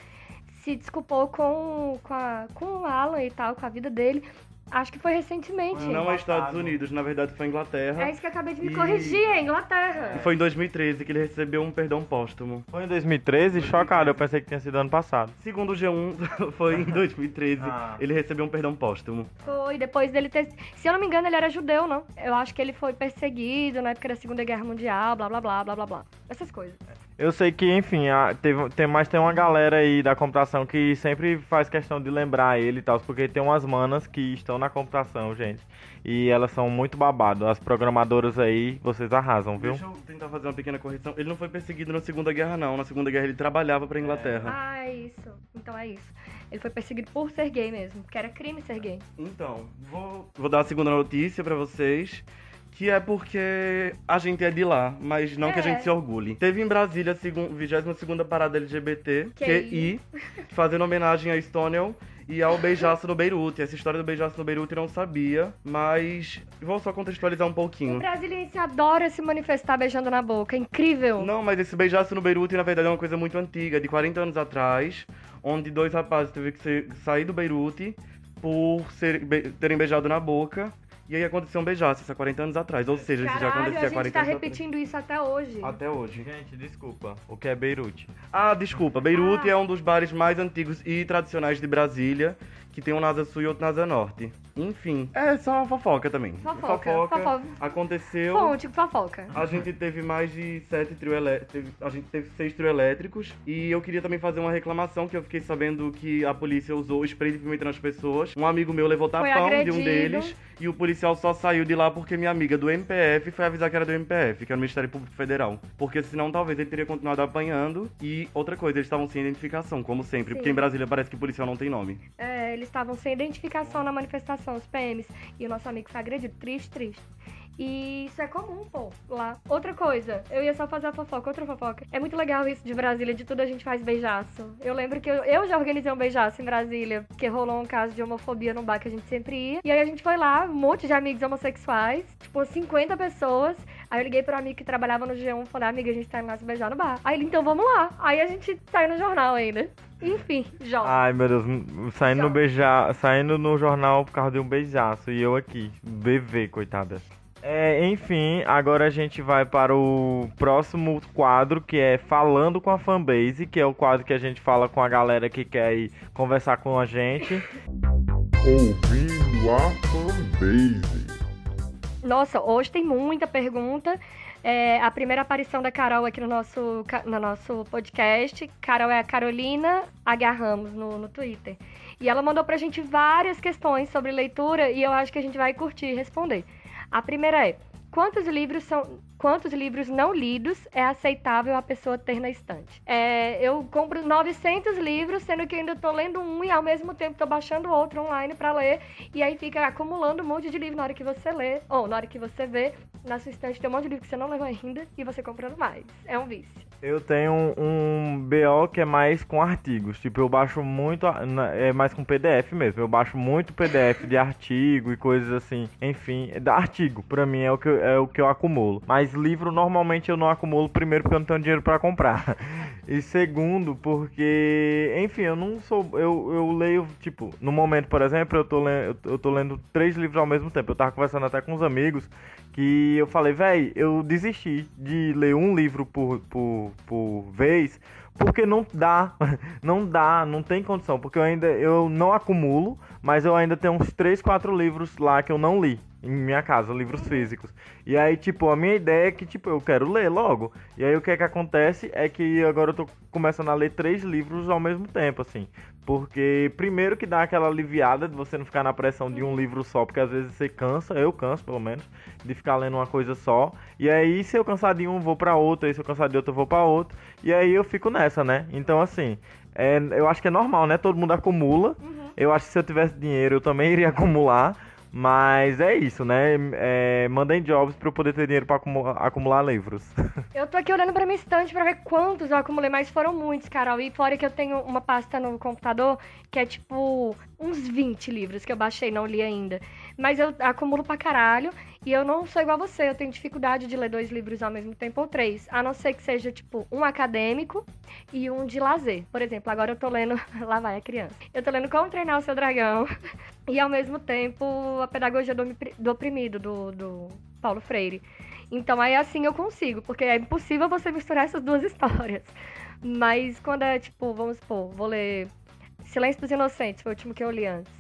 se desculpou com, com, a- com o Alan e tal, com a vida dele, acho que foi recentemente. Não é Estados. Unidos, na verdade foi Inglaterra. É isso que eu acabei de me E- corrigir, é Inglaterra. E foi em 2013 que ele recebeu um perdão póstumo. Foi em 2013, chocado, eu pensei que tinha sido ano passado. Segundo o G1, [LAUGHS] foi em 2013. Ah. Ele recebeu um perdão póstumo. Foi, depois dele ter. Se eu não me engano, ele era judeu, não? Eu acho que ele foi perseguido na época da Segunda Guerra Mundial, blá blá blá blá blá blá. Essas coisas. Eu sei que, enfim, a- teve, tem, mas tem uma galera aí da computação que sempre faz questão de lembrar ele e tal, porque tem umas manas que estão na computação, gente. E elas são muito babado. As programadoras aí, vocês arrasam, viu? Deixa eu tentar fazer uma pequena correção. Ele não foi perseguido na Segunda Guerra, não. Na Segunda Guerra ele trabalhava pra Inglaterra. Ah, é isso. Então é isso. Ele foi perseguido por ser gay mesmo, porque era crime ser gay. Então, vou, vou dar a segunda notícia pra vocês. Que é porque a gente é de lá, mas não que a É. gente se orgulhe. Teve em Brasília a segun- 22ª parada LGBT, QI, [LAUGHS] fazendo homenagem a Stonewall e ao beijaço no Beirute. Essa história do beijaço no Beirute eu não sabia, mas vou só contextualizar um O pouquinho. brasiliense adora se manifestar beijando na boca. É incrível. Não, mas esse beijaço no Beirute, na verdade, é uma coisa muito antiga, de 40 anos atrás, onde dois rapazes teve que sair do Beirute por ser- be- terem beijado na boca. E aí aconteceu um beijaço, há 40 anos atrás. Ou seja, isso já Caralho, acontecia a há gente 40 tá anos repetindo isso até hoje. Até hoje. Gente, desculpa. O que é Beirute? Ah, desculpa. Beirute Ah. é um dos bares mais antigos e tradicionais de Brasília, que tem um na Asa Sul e outro na Asa Norte. Enfim, é só uma fofoca também. Fofoca, fofoca. Aconteceu. Fonte, fofoca. A gente teve mais de sete trio elétricos. A gente teve seis trio elétricos. E eu queria também fazer uma reclamação que eu fiquei sabendo que a polícia usou spray de pimenta nas pessoas. Um amigo meu levou tapão de um deles. E o policial só saiu de lá porque minha amiga do MPF foi avisar que era do MPF, que era o Ministério Público Federal. Porque senão talvez ele teria continuado apanhando. E outra coisa, eles estavam sem identificação, como sempre. Sim. Porque em Brasília parece que policial não tem nome. É, eles estavam sem identificação na manifestação, os PMs. E o nosso amigo foi agredido. Triste, triste. E isso é comum, pô, lá. Outra coisa, eu ia só fazer a fofoca, outra fofoca. É muito legal isso de Brasília, de tudo a gente faz beijaço. Eu lembro que eu, eu já organizei um beijaço em Brasília, porque rolou um caso de homofobia num bar que a gente sempre ia. E aí a gente foi lá, um monte de amigos homossexuais, tipo 50 pessoas. Aí eu liguei pro amigo que trabalhava no G1 e falei, amiga, a gente tá indo lá se beijar no bar. Aí ele, então vamos lá. Aí a gente saiu no jornal ainda. Enfim, jovem. Ai, meu Deus, saindo no, Tchau. beija... saindo no jornal por causa de um beijaço. E eu aqui, bebê, coitada. É, enfim, agora a gente vai para o próximo quadro, que é Falando com a Fanbase, que é o quadro que a gente fala com a galera que quer ir conversar com a gente. Ouvindo a fanbase. Nossa, hoje tem muita pergunta. É, a primeira aparição da Carol aqui no nosso, no nosso podcast. Carol é a Carolina H. Ramos no, no Twitter. E ela mandou pra gente várias questões sobre leitura e eu acho que a gente vai curtir responder. A primeira é: quantos livros são. Quantos livros não lidos é aceitável a pessoa ter na estante? É, eu compro 900 livros, sendo que ainda tô lendo um e ao mesmo tempo tô baixando outro online pra ler. E aí fica acumulando um monte de livro na hora que você lê, ou na hora que você vê, na sua estante tem um monte de livro que você não leu ainda e você comprando mais. É um vício. Eu tenho um BO que é mais com artigos. Tipo, eu baixo muito. É mais com PDF mesmo. Eu baixo muito PDF de artigo e coisas assim. Enfim, é da artigo. Pra mim é o, que, eu- é o que eu acumulo. Mas livro normalmente eu não acumulo. Primeiro, porque eu não tenho dinheiro pra comprar. [LAUGHS] E segundo, porque. Enfim, eu não sou. Eu, eu leio, tipo, no momento, por exemplo, eu tô, lendo, eu tô lendo três livros ao mesmo tempo. Eu tava conversando até com uns amigos que eu falei, véi, eu desisti de ler um livro por, por, por vez, porque não dá, [LAUGHS] não dá, não tem condição, porque eu ainda eu não acumulo, mas eu ainda tenho uns 3, 4 livros lá que eu não li em minha casa, livros físicos. E aí, tipo, a minha ideia é que, tipo, eu quero ler logo. E aí o que é que acontece é que agora eu tô começando a ler três livros ao mesmo tempo, assim. Porque primeiro que dá aquela aliviada de você não ficar na pressão de um livro só, porque às vezes você cansa, eu canso pelo menos, de ficar lendo uma coisa só. E aí se eu cansar de um, vou para outro, e se eu cansar de outro, eu vou para outro. E aí eu fico nessa, né? Então assim, é, eu acho que é normal, né? Todo mundo acumula. Eu acho que se eu tivesse dinheiro, eu também [LAUGHS] iria acumular. Mas é isso, né? É, mandem jobs pra eu poder ter dinheiro pra acumular, acumular livros. [LAUGHS] Eu tô aqui olhando pra minha estante pra ver quantos eu acumulei, mas foram muitos, Carol. E fora que eu tenho uma pasta no computador que é tipo uns 20 livros que eu baixei, não li ainda. Mas eu acumulo pra caralho e eu não sou igual a você, eu tenho dificuldade de ler dois livros ao mesmo tempo ou três. A não ser que seja, tipo, um acadêmico e um de lazer. Por exemplo, agora eu tô lendo. [LAUGHS] Lá vai a criança. Eu tô lendo Como Treinar o Seu Dragão [LAUGHS] e ao mesmo tempo a Pedagogia do, do Oprimido, do, do Paulo Freire. Então aí assim eu consigo, porque é impossível você misturar essas duas [LAUGHS] histórias. Mas quando é tipo, vamos supor, vou ler Silêncio dos Inocentes, foi o último que eu li antes.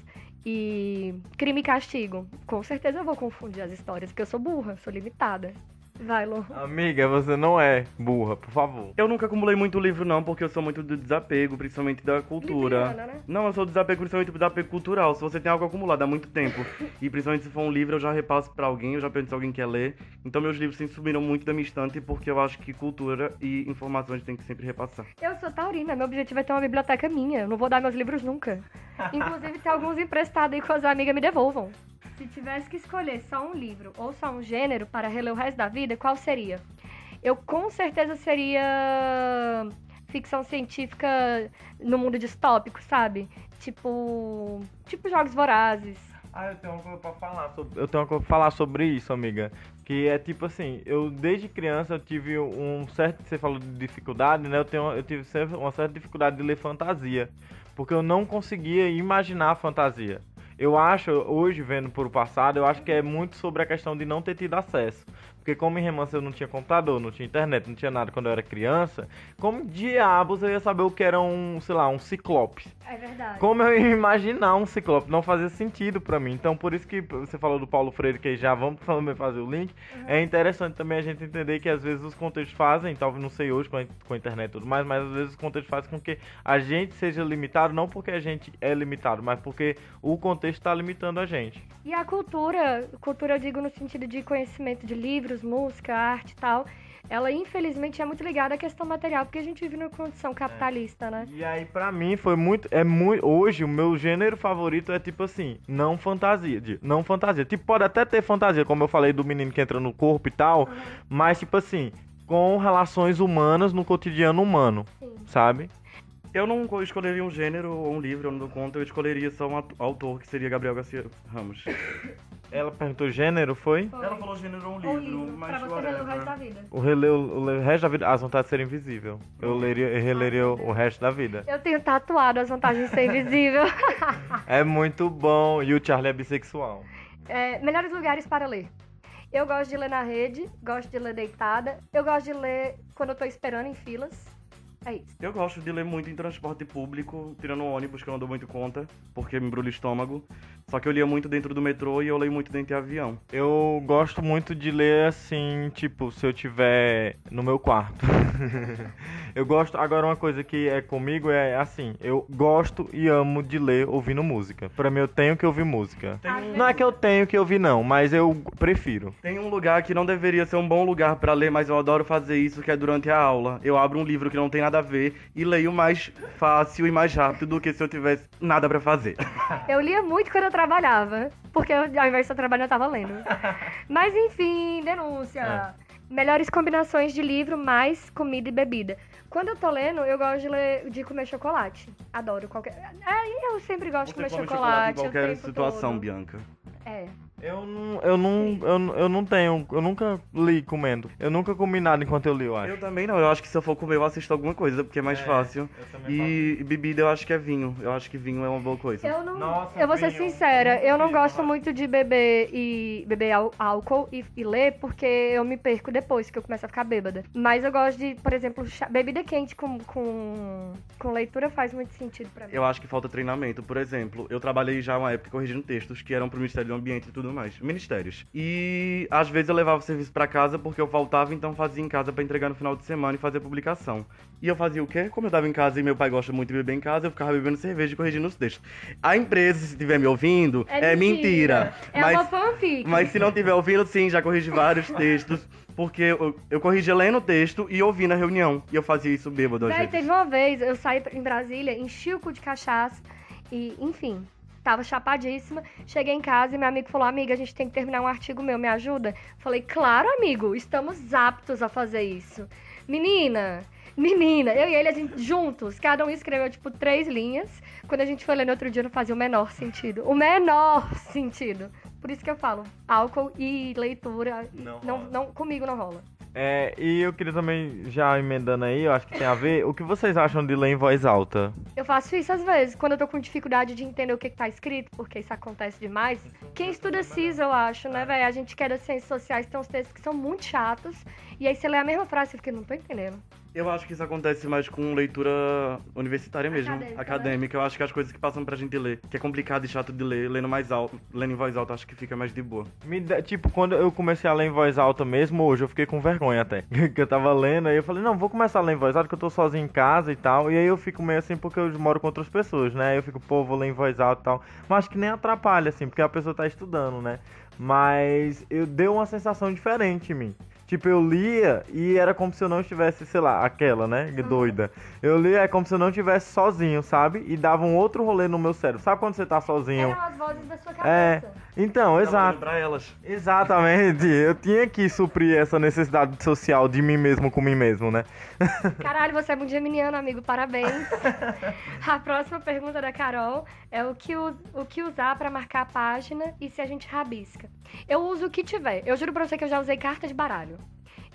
E Crime e Castigo. Com certeza eu vou confundir as histórias, porque eu sou burra, sou limitada. Vai, Lu. Amiga, você não é burra, por favor. Eu nunca acumulei muito livro, não, porque eu sou muito do desapego, principalmente da cultura. Libriana, né? Não, eu sou do desapego, principalmente do desapego cultural. Se você tem algo acumulado há muito tempo, [LAUGHS] e principalmente se for um livro, eu já repasso pra alguém, eu já pergunto se alguém quer ler. Então meus livros sempre subiram muito da minha estante, porque eu acho que cultura e informação a gente tem que sempre repassar. Eu sou taurina, meu objetivo é ter uma biblioteca minha. Eu não vou dar meus livros nunca. [LAUGHS] Inclusive, tem alguns emprestados aí que as amigas me devolvam. Se tivesse que escolher só um livro ou só um gênero para reler o resto da vida, qual seria? Eu com certeza seria ficção científica no mundo distópico, sabe? Tipo, tipo jogos vorazes. Ah, eu tenho uma coisa pra falar sobre, eu tenho uma coisa pra falar sobre isso, amiga. Que é tipo assim, eu desde criança eu tive um certo, você falou de dificuldade, né? Eu tenho, eu tive sempre uma certa dificuldade de ler fantasia, porque eu não conseguia imaginar a fantasia. Eu acho, hoje vendo por o passado, eu acho que é muito sobre a questão de não ter tido acesso. Porque como em Remanso eu não tinha computador, não tinha internet, não tinha nada quando eu era criança, como diabos eu ia saber o que era um, sei lá, um ciclope? É verdade. Como eu ia imaginar um ciclope? Não fazia sentido pra mim. Então, por isso que você falou do Paulo Freire, que já vamos [LAUGHS] também fazer o link. É interessante também a gente entender que às vezes os contextos fazem, talvez não sei hoje com a, com a internet e tudo mais, mas às vezes os contextos fazem com que a gente seja limitado, não porque a gente é limitado, mas porque o contexto está limitando a gente. E a cultura, cultura eu digo no sentido de conhecimento de livros, música, arte e tal, ela infelizmente é muito ligada à questão material, porque a gente vive numa condição capitalista, né? E aí, pra mim, foi muito. É muito. Hoje, o meu gênero favorito é tipo assim, não fantasia. de- Não fantasia. Tipo, pode até ter fantasia, como eu falei do menino que entra no corpo e tal. Mas, tipo assim, com relações humanas no cotidiano humano. Sim. Sabe? Eu não escolheria um gênero ou um livro, eu não dou conta, eu escolheria só um autor, que seria Gabriel Garcia Ramos. [LAUGHS] Ela perguntou gênero, foi? Foi. Ela falou gênero ou um livro, livro, mas pra você ler o resto whatever. da vida. O, rele, o, o resto da vida. As vantagens de ser invisível. Eu, leria, eu releria o, o resto da vida. Eu tenho tatuado as vantagens de ser invisível. [LAUGHS] É muito bom. E o Charlie é bissexual. É, melhores lugares para ler. Eu gosto de ler na rede, gosto de ler deitada. Eu gosto de ler quando eu tô esperando em filas. É isso. Eu gosto de ler muito em transporte público, tirando o ônibus, que eu não dou muito conta, porque me embrulha o estômago. Só que eu lia muito dentro do metrô e eu leio muito dentro de avião. Eu gosto muito de ler assim, tipo, se eu tiver no meu quarto. [LAUGHS] eu gosto. Agora, uma coisa que é comigo é assim: eu gosto e amo de ler ouvindo música. Pra mim, eu tenho que ouvir música. Tem um, Não é que eu tenho que ouvir, não, mas eu prefiro. tem um lugar que não deveria ser um bom lugar pra ler, mas eu adoro fazer isso, que é durante a aula. Eu abro um livro que não tem nada a ver e leio mais fácil e mais rápido do que se eu tivesse nada pra fazer. [LAUGHS] Eu lia muito quando eu trabalhava, porque eu, ao invés de estar trabalhando, eu tava lendo. [LAUGHS] Mas enfim, denúncia. Melhores combinações de livro mais comida e bebida. Quando eu tô lendo, eu gosto de, ler, de comer chocolate. Adoro qualquer. É, eu sempre gosto de Você comer come chocolate chocolate. em qualquer situação, todo. Bianca. É. Eu não, eu não, eu, eu não tenho, eu nunca li comendo. Eu nunca comi nada enquanto eu li, eu acho. Eu também não, eu acho que se eu for comer eu assisto alguma coisa, porque é mais É, fácil. eu também E bebida eu acho que é vinho. Eu acho que vinho é uma boa coisa. Eu não. Nossa, eu vou ser vinho, sincera, eu não vi gosto muito de beber e beber ál- álcool e, e ler porque eu me perco depois que eu começo a ficar bêbada. Mas eu gosto de, por exemplo, chá- bebida quente com, com, com leitura faz muito sentido pra mim. Eu acho que falta treinamento. Por exemplo, eu trabalhei já uma época corrigindo textos que eram pro Ministério do Ambiente e tudo mais. Ministérios. E às vezes eu levava o serviço pra casa porque eu faltava, então fazia em casa pra entregar no final de semana e fazer publicação. E eu fazia o quê? Como eu tava em casa e meu pai gosta muito de beber em casa, eu ficava bebendo cerveja e corrigindo os textos. A empresa, se estiver me ouvindo, é, mentira. É mas, uma fanfic. mas se não estiver ouvindo, sim, já corrigi vários textos. Porque eu, eu corrigia lendo o texto e ouvindo a reunião. E eu fazia isso bêbado Véi, vezes. teve uma vez, eu saí em Brasília, enchi o cu de cachaça e, enfim, tava chapadíssima. Cheguei em casa e meu amigo falou: Amiga, a gente tem que terminar um artigo meu, me ajuda? Falei: Claro, amigo, estamos aptos a fazer isso. Menina, menina, eu e ele, a gente juntos, cada um escreveu tipo três linhas. Quando a gente foi ler no outro dia, não fazia o menor sentido. O menor sentido. Por isso que eu falo, álcool e leitura, Não não, não, comigo não rola. É, e eu queria também, já emendando aí, eu acho que tem a ver, o que vocês acham de ler em voz alta? Eu faço isso às vezes, quando eu tô com dificuldade de entender o que, que tá escrito, porque isso acontece demais. Quem estuda CIS, eu acho, né, velho? A gente que é das ciências sociais tem uns textos que são muito chatos, e aí você lê a mesma frase e fica, não tô entendendo. Eu acho que isso acontece mais com leitura universitária mesmo, Acadêmica, acadêmica. né? Eu acho que as coisas que passam pra gente ler, que é complicado e chato de ler, lendo mais alto, lendo em voz alta, acho que fica mais de boa. Me dá- tipo, quando eu comecei a ler em voz alta mesmo, hoje eu fiquei com vergonha até. [LAUGHS] que eu tava lendo, aí eu falei, não, vou começar a ler em voz alta, que eu tô sozinho em casa e tal. E aí eu fico meio assim, porque eu moro com outras pessoas, né? Aí eu fico, pô, vou ler em voz alta e tal. Mas acho que nem atrapalha, assim, porque a pessoa tá estudando, né? Mas eu deu uma sensação diferente em mim. Tipo, eu lia e era como se eu não estivesse, sei lá, aquela, né? Doida. Eu lia é como se eu não estivesse sozinho, sabe? E dava um outro rolê no meu cérebro. Sabe quando você tá sozinho? Eram as vozes da sua É. cabeça. Então, Tava exato. Pra elas. Exatamente. Eu tinha que suprir essa necessidade social de mim mesmo com mim mesmo, né? Caralho, você é muito geminiano, amigo, parabéns. [LAUGHS] a próxima pergunta da Carol é o que, o que usar pra marcar a página e se a gente rabisca. Eu uso o que tiver. Eu juro pra você que eu já usei carta de baralho.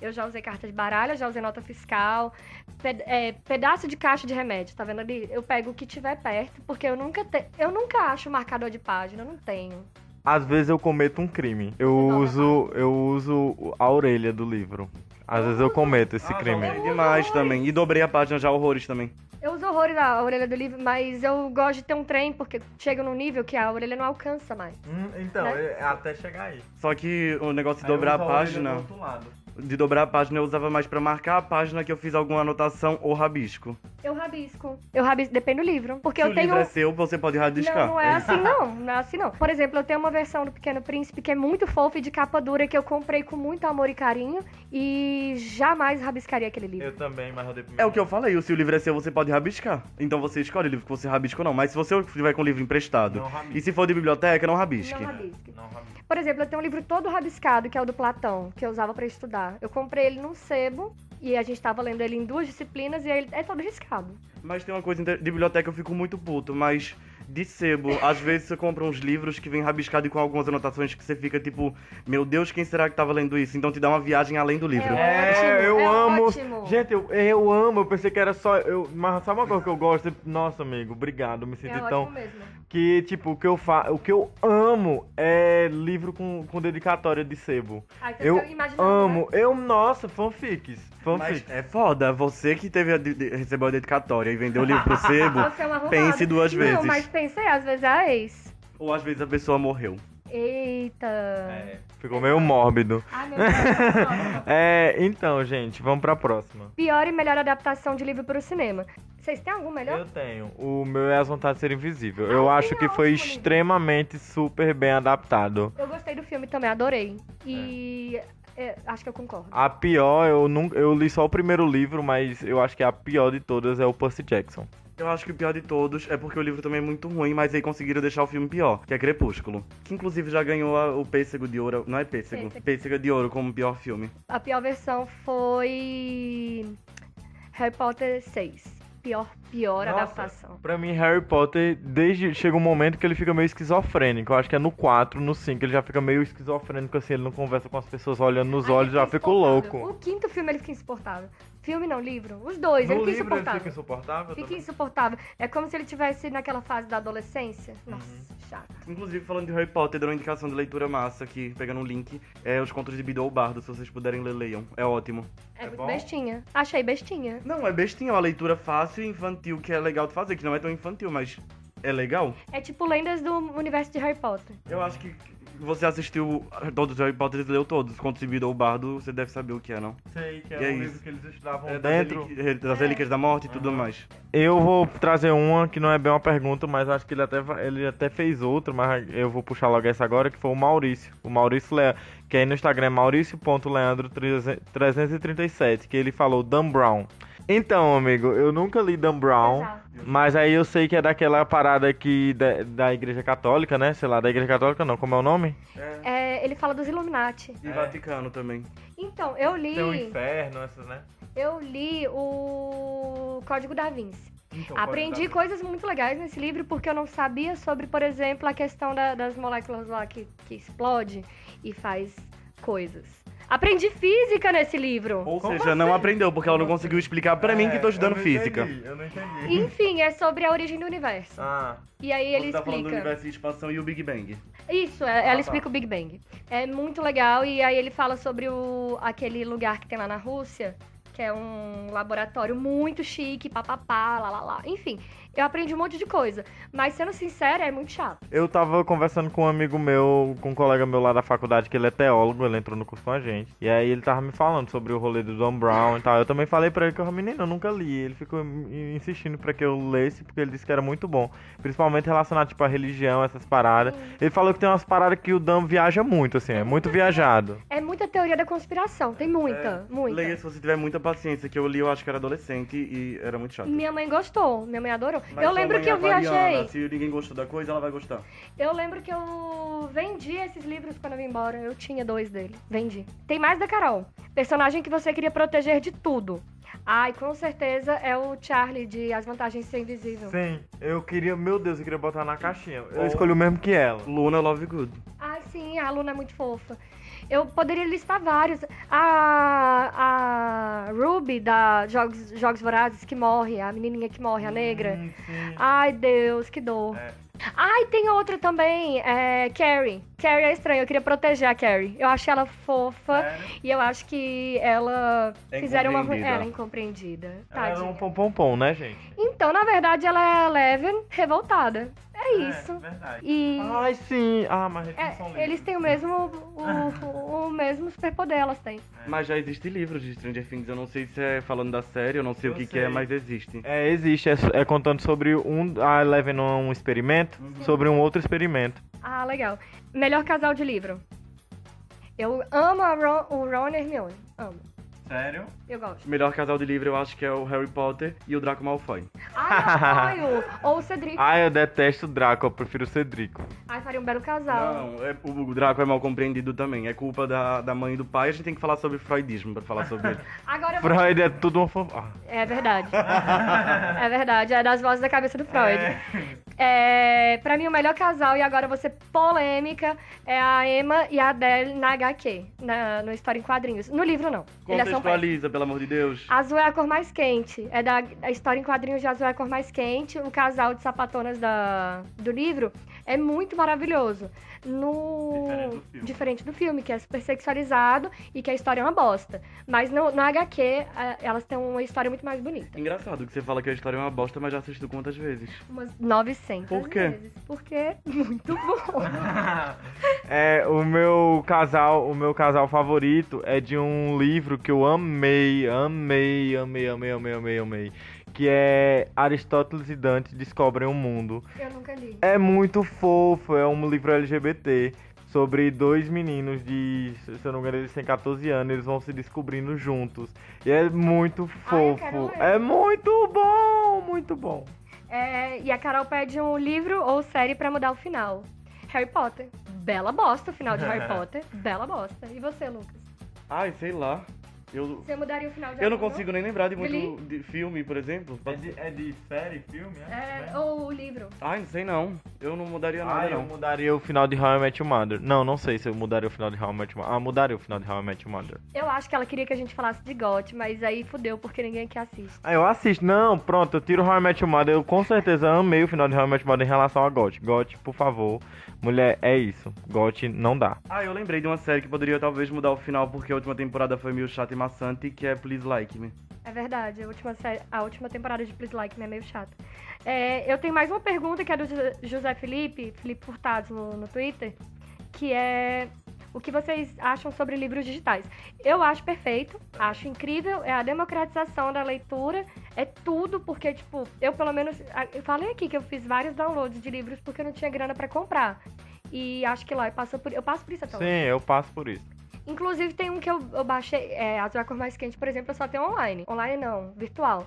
Eu já usei carta de baralho, eu já usei nota fiscal, pe- é, pedaço de caixa de remédio, tá vendo ali? Eu pego o que tiver perto, porque eu nunca te... eu nunca acho marcador de página, eu não tenho. Às vezes eu cometo um crime. Eu a uso, eu uso a orelha do livro. Às vezes eu cometo esse Ah, crime. usei demais também. E dobrei a página já horrores também. Eu uso horrores da orelha do livro, mas eu gosto de ter um trem, porque chega num nível que a orelha não alcança mais. Hum, então, Né? é até chegar aí. Só que o negócio de eu dobrar a página, do outro lado. De dobrar a página eu usava mais pra marcar a página que eu fiz alguma anotação ou rabisco. Eu rabisco. Eu rabisco, depende do livro. Porque Se eu o tenho. livro é seu, você pode rabiscar. Não, não é assim não, não é assim não. Por exemplo, eu tenho uma versão do Pequeno Príncipe que é muito fofa e de capa dura que eu comprei com muito amor e carinho e jamais rabiscaria aquele livro. Eu também, mas eu dei É o que eu falei, se o livro é seu, você pode rabiscar. Então você escolhe o livro que você rabisca ou não. Mas se você tiver com o livro emprestado Não rabisque. e se for de biblioteca, não rabisque. Não rabisque. Não, rabisco. Por exemplo, eu tenho um livro todo rabiscado, que é o do Platão, que eu usava pra estudar. Eu comprei ele num sebo e a gente tava lendo ele em duas disciplinas e ele é todo riscado. Mas tem uma coisa de biblioteca eu fico muito puto, mas de sebo, às vezes você compra uns livros que vem rabiscado e com algumas anotações que você fica tipo, meu Deus, quem será que tava lendo isso? Então te dá uma viagem além do livro. É. É, ótimo, eu é amo. ótimo. Gente, eu, eu amo. Eu pensei que era só. Eu, mas sabe uma coisa que eu gosto? Nossa, amigo, obrigado. Me senti É tão. ótimo mesmo. Que, tipo, o que eu fa... o que eu amo é livro com, com dedicatória de sebo. Aí você Eu imaginando, amo. né? Eu, nossa, fanfics. Mas Fanfics. é foda, você que teve a de- de- recebeu a dedicatória e vendeu o livro pro [LAUGHS] sebo, é pense duas vezes. Não, mas pensei, às vezes é a ex. ou às vezes a pessoa morreu. Eita. É, ficou meio mórbido. Ai, meu Deus. [LAUGHS] É, então, gente, vamos pra próxima. Pior e melhor adaptação de livro para o cinema. Vocês têm algum melhor? Eu tenho. O meu é As Vontades de Ser Invisível. Eu Ah, acho sim, que é foi extremamente super bem adaptado. Eu gostei do filme também, adorei. E é, acho que eu concordo. A pior, eu nunca, eu li só o primeiro livro, mas eu acho que a pior de todas é o Percy Jackson. Eu acho que o pior de todos é porque o livro também é muito ruim, mas aí conseguiram deixar o filme pior, que é Crepúsculo. Que inclusive já ganhou a- o Pêssego de Ouro. Não é Pêssego? Pêssego. Pêssego de Ouro como pior filme. A pior versão foi Harry Potter 6. pior, pior Nossa. adaptação. Pra mim, Harry Potter, desde chega um momento que ele fica meio esquizofrênico. Eu acho que é no 4, no 5, ele já fica meio esquizofrênico, assim, ele não conversa com as pessoas olhando nos Aí olhos, já fica louco. O quinto filme ele fica insuportável. Filme não, livro. Os dois, No ele fica livro ele insuportável. fica insuportável Fica também? insuportável. É como se ele tivesse naquela fase da adolescência. Nossa, Uhum. chato. Inclusive, falando de Harry Potter, dando uma indicação de leitura massa aqui, pegando um link, é os contos de Bidou Bardo, se vocês puderem ler, leiam. É ótimo. É, É muito bom? bestinha. Achei bestinha. Não, é bestinha, é uma leitura fácil e infantil que é legal de fazer, que não é tão infantil, mas é legal. É tipo lendas do universo de Harry Potter. Eu acho que você assistiu todos os Harry Potter e leu todos. Os contos de Bidou Bardo, você deve saber o que é, não? Sei, que E é um isso. livro que eles estudavam É dentro. das, relí- das relíquias da morte e tudo mais. Eu vou trazer uma que não é bem uma pergunta, mas acho que ele até, ele até fez outra, mas eu vou puxar logo essa agora, que foi o Maurício. O Maurício Lea, que aí no Instagram é maurício.leandro337, que ele falou Dan Brown. Então, amigo, eu nunca li Dan Brown, Exato. mas aí eu sei que é daquela parada aqui da, da Igreja Católica, né? Sei lá, da Igreja Católica não, como é o nome? É, ele fala dos Illuminati. E É. Vaticano também. Então, eu li. Tem o inferno, essas, né? Eu li o Código da Vinci. Então, Aprendi coisas muito legais nesse livro porque eu não sabia sobre, por exemplo, a questão da- das moléculas lá que, que explode e faz coisas. Aprendi física nesse livro. Ou Como seja, não assim? aprendeu, porque ela não conseguiu explicar pra mim que tô estudando física. eu não entendi. Enfim, é sobre a origem do universo. Ah, E aí ele Você tá falando do explica. universo de expansão e o Big Bang. Isso, é- ela Ah, tá. explica o Big Bang. É muito legal. E aí ele fala sobre o, aquele lugar que tem lá na Rússia, que é um laboratório muito chique, papapá, lá, lá, lá. Enfim, eu aprendi um monte de coisa. Mas sendo sincera, é muito chato. Eu tava conversando com um amigo meu, com um colega meu lá da faculdade, que ele é teólogo, ele entrou no curso com a gente. E aí ele tava me falando sobre o rolê do Don Brown e tal. Eu também falei pra ele que eu, menino, eu nunca li. Ele ficou in- insistindo pra que eu lesse, porque ele disse que era muito bom. Principalmente relacionado, tipo, à religião, essas paradas. Ele falou que tem umas paradas que o Dan viaja muito, assim, é muito viajado. É muita teoria da conspiração, tem muita, muita. Leia se você tiver muita paciência, que eu li, eu acho que era adolescente e era muito chato. Minha mãe gostou, minha mãe adorou. Mas eu lembro que eu é viajei. Se ninguém gostou da coisa, ela vai gostar. Eu lembro que eu vendi esses livros quando eu vim embora. Eu tinha dois dele. Vendi. Tem mais da Carol. Personagem que você queria proteger de tudo. Ai, com certeza é o Charlie de As Vantagens de Ser Invisível. Sim, eu queria, meu Deus, eu queria botar na caixinha. Eu Ou- escolhi o mesmo que ela. Luna Lovegood. Ai, sim, a aluna é muito fofa. Eu poderia listar vários. A, a Ruby da Jogos, Jogos Vorazes que morre, a menininha que morre, a negra. Hum. Ai, Deus, que dor. É. Ai, tem outra também, é Carrie. Carrie é estranha, eu queria proteger a Carrie. Eu achei ela fofa Sério? e eu acho que ela É fizeram uma ela é incompreendida. Ela era Tadinha. um pom-pom-pom, né, gente? Então, na verdade, ela é a Eleven revoltada. É isso. verdade. E Ai, sim. Ah, mas eles é, são eles têm o mesmo o, o, [LAUGHS] o mesmo superpoder, elas têm. Mas já existe livros de Stranger Things. Eu não sei se é falando da série, eu não sei Eu o que, que sei. é, mas existe. É, existe. É, é contando sobre um. A Eleven é um experimento, sobre um outro experimento. Ah, legal. Melhor casal de livro. Eu amo a Ron, o Ron e a Hermione. Amo. Sério? Eu gosto. O melhor casal de livro eu acho que é o Harry Potter e o Draco Malfoy. Ai, eu. [LAUGHS] Ou o Cedric. Ah, eu detesto o Draco, eu prefiro o Cedrico. Ai, faria um belo casal. Não, é, o Draco é mal compreendido também. É culpa da, da mãe e do pai. A gente tem que falar sobre freudismo pra falar sobre [LAUGHS] ele. Agora eu vou... Freud é tudo uma fofo. Ah. É verdade. é verdade. É das vozes da cabeça do Freud. É, pra mim, o melhor casal, e agora ser polêmica, é a Emma e a Adele na HQ, na, no História em Quadrinhos. No livro, não. Eles são péssimos. Contextualiza, pelo amor de Deus. Azul é a cor mais quente. É da a história em quadrinhos de Azul é a cor mais quente. O casal de sapatonas da, do livro é muito maravilhoso. No... Diferente do filme. Diferente do filme, que é super sexualizado e que a história é uma bosta. Mas no, no HQ, a- elas têm uma história muito mais bonita. Engraçado que você fala que a história é uma bosta, mas já assistiu quantas vezes? Umas 900 Por quê? vezes. Porque é muito bom. [LAUGHS] É, o meu casal, o meu casal favorito é de um livro que eu amei, amei, amei, amei, amei, amei, amei. Que é Aristóteles e Dante Descobrem o Mundo. Eu nunca li. É muito fofo, é um livro LGBT sobre dois meninos de, se eu não me engano, eles têm 14 anos, eles vão se descobrindo juntos. E é muito Ai, quero fofo. ler. É muito bom, muito bom. É, e a Carol pede um livro ou série pra mudar o final. Harry Potter. Bela bosta o final de Harry [LAUGHS] Potter. Bela bosta. E você, Lucas? Ai, sei lá. Eu, Você mudaria o final de eu não consigo nem lembrar de muito Glee? de filme, por exemplo. É de, é de série, filme? É, ou o livro. Ai, não sei não. Eu não mudaria nada, Ah, eu não. mudaria o final de How I Met Your Mother. Não, não sei se eu mudaria o final de How I Met Your Mother. Ah, mudaria o final de How I Met Your Mother. Eu acho que ela queria que a gente falasse de GOT, mas aí fudeu porque ninguém aqui assiste. Ah, eu assisto. Não, pronto, eu tiro How I Met Your Mother. Eu com certeza amei o final de How I Met Your Mother em relação a GOT. GOT, por favor. Mulher, é isso. GOT não dá. Ah, eu lembrei de uma série que poderia talvez mudar o final porque a última temporada foi meio chata e maçante, que é Please Like Me. É verdade, a última, sé- a última temporada de Please Like Me é meio chata. É, eu tenho mais uma pergunta que é do José- José Felipe, Felipe Furtado no, no Twitter, que é o que vocês acham sobre livros digitais. Eu acho perfeito, acho incrível, é a democratização da leitura, é tudo, porque, tipo, eu pelo menos. Eu falei aqui que eu fiz vários downloads de livros porque eu não tinha grana pra comprar. E acho que lá eu passo por, eu passo por isso até hoje. Sim, eu passo por isso. Inclusive tem um que eu, eu baixei, é, Azul é cor mais quente, por exemplo, eu só tenho online. Online não, virtual.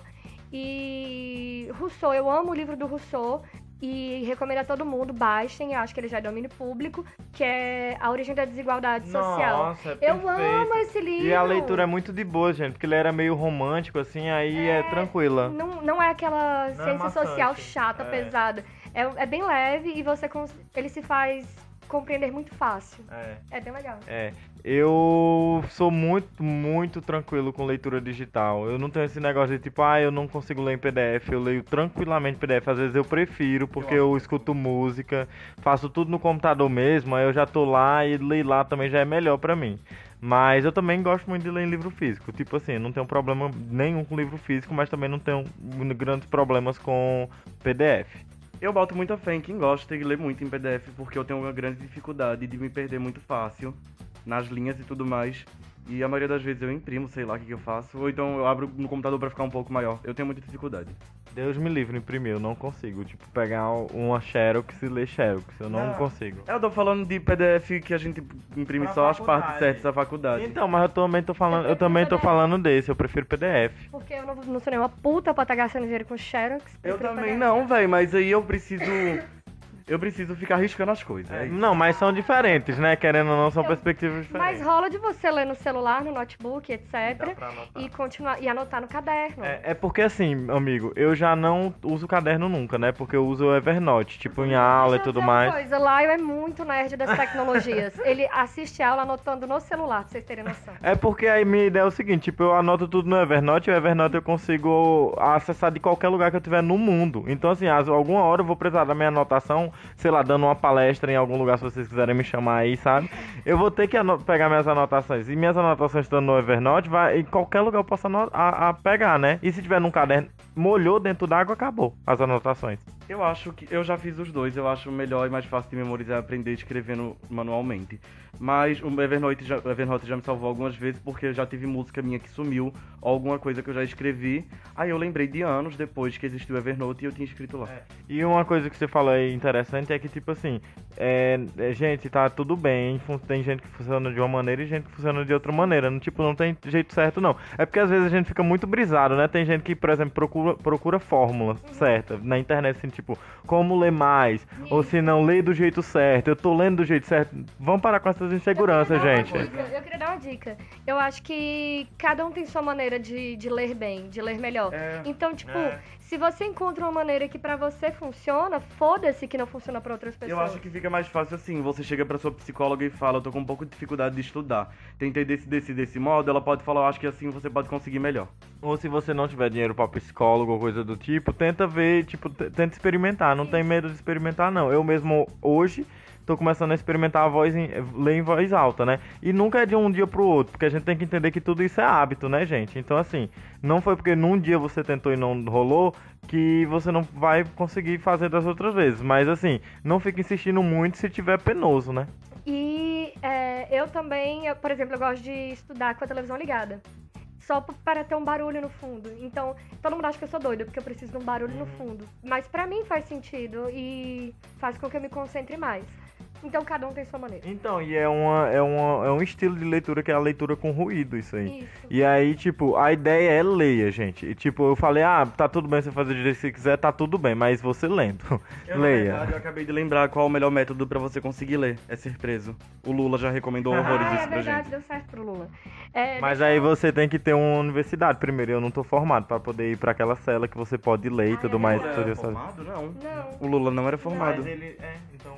E Rousseau, eu amo o livro do Rousseau e recomendo a todo mundo, baixem, eu acho que ele já é domínio público, que é A Origem da Desigualdade Social. Nossa, é eu amo esse livro. E a leitura é muito de boa, gente, porque ele era meio romântico, assim, aí é, É, tranquila. Não, não é aquela Não é ciência maçante, social chata, é. pesada. É, é bem leve e você ele se faz compreender muito fácil. É. É bem legal. É, eu sou muito, muito tranquilo com leitura digital. Eu não tenho esse negócio de tipo, ah, eu não consigo ler em PDF. Eu leio tranquilamente PDF. Às vezes eu prefiro, porque eu, escuto música, faço tudo no computador mesmo. Aí eu já tô lá e ler lá também já é melhor pra mim. Mas eu também gosto muito de ler em livro físico. Tipo assim, não tenho problema nenhum com livro físico, mas também não tenho grandes problemas com PDF. Eu boto muita fé em quem gosta de ler muito em PDF, porque eu tenho uma grande dificuldade de me perder muito fácil nas linhas e tudo mais. E a maioria das vezes eu imprimo, sei lá o que, que eu faço, ou então eu abro no computador pra ficar um pouco maior. Eu tenho muita dificuldade. Deus me livre imprimir, eu não consigo. Tipo, pegar uma Xerox e ler Xerox. Eu não Não. consigo. Eu tô falando de PDF que a gente imprime Pra só as faculdade. partes certas da faculdade. Então, mas eu também tô falando, eu também tô falando desse, eu prefiro PDF. Porque eu não, não sou nenhuma puta pra estar gastando dinheiro com Xerox. Eu também PDF. não, velho, mas aí eu preciso. [LAUGHS] Eu preciso ficar riscando as coisas. É isso. Não, mas são diferentes, né? Querendo ou não, são Eu- perspectivas Mas diferentes. rola de você ler no celular, no notebook, etc. Dá pra anotar. E continuar e anotar no caderno. É, é porque assim, amigo, eu já não uso caderno nunca, né? Porque eu uso o Evernote, tipo em aula e tudo mais. Coisa, Laio é muito nerd das tecnologias. Ele assiste a aula anotando no celular, pra vocês terem noção. É porque aí minha ideia é o seguinte, tipo, eu anoto tudo no Evernote e o Evernote eu consigo acessar de qualquer lugar que eu tiver no mundo. Então, assim, às- alguma hora eu vou precisar da minha anotação, sei lá, dando uma palestra em algum lugar, se vocês quiserem me chamar aí, sabe? Eu vou ter que pegar minhas anotações. E minhas anotações estando no Evernote, vai, em qualquer lugar eu posso a, a pegar, né? E se tiver num caderno, molhou dentro d'água, acabou as anotações. Eu acho que. Eu já fiz os dois, eu acho melhor e mais fácil de memorizar aprender escrevendo manualmente. Mas o Evernote já, o Evernote já me salvou algumas vezes porque eu já tive música minha que sumiu, ou alguma coisa que eu já escrevi. Aí eu lembrei de anos depois que existiu o Evernote e eu tinha escrito lá. E uma coisa que você falou aí interessante é que, tipo assim, é, é, gente, tá tudo bem, tem gente que funciona de uma maneira e gente que funciona de outra maneira. Não, tipo, não tem jeito certo, não. É porque às vezes a gente fica muito brisado, né? Tem gente que, por exemplo, procura, procura fórmula certa na internet, assim, tipo, como ler mais, ou se não, lê do jeito certo, eu tô lendo do jeito certo. Vamos parar com essas inseguranças, Eu gente. Eu queria dar uma dica. Eu acho que cada um tem sua maneira de, de ler bem, de ler melhor. É. Então, tipo, É. se você encontra uma maneira que pra você funciona, foda-se que não funciona pra outras pessoas. Eu acho que fica mais fácil assim, você chega pra sua psicóloga e fala, eu tô com um pouco de dificuldade de estudar. Tentei desse, desse, desse modo, ela pode falar, eu acho que assim você pode conseguir melhor. Ou se você não tiver dinheiro pra psicólogo ou coisa do tipo, tenta ver, tipo, tenta experimentar. Não tem medo de experimentar, não. Eu mesmo hoje tô começando a experimentar a voz em, ler em voz alta, né? E nunca é de um dia pro outro, porque a gente tem que entender que tudo isso é hábito, né, gente? Então, assim, não foi porque num dia você tentou e não rolou que você não vai conseguir fazer das outras vezes. Mas, assim, não fique insistindo muito se tiver penoso, né? E é, eu também, eu, por exemplo, eu gosto de estudar com a televisão ligada. Só para ter um barulho no fundo. Então, todo mundo acha que eu sou doida, porque eu preciso de um barulho no fundo. Mas pra mim faz sentido e faz com que eu me concentre mais. Então cada um tem sua maneira. Então, e é, uma, é, uma, é um estilo de leitura que é a leitura com ruído, isso aí. Isso. E aí, tipo, a ideia é leia, gente. E, tipo, eu falei, ah, tá tudo bem você fazer do jeito que você quiser, tá tudo bem, mas você lendo. [LAUGHS] Eu, na leia. verdade, eu acabei de lembrar qual é o melhor método pra você conseguir ler. É ser preso. O Lula já recomendou [LAUGHS] horrores Ah, é isso pra verdade, gente. deu certo pro Lula. É, Mas deixa aí eu- você tem que ter uma universidade primeiro. Eu não tô formado pra poder ir pra aquela cela que você pode ler e Ah, tudo é mais. tudo Era isso. formado? Não. Não. O Lula não era formado. Mas ele, é, então.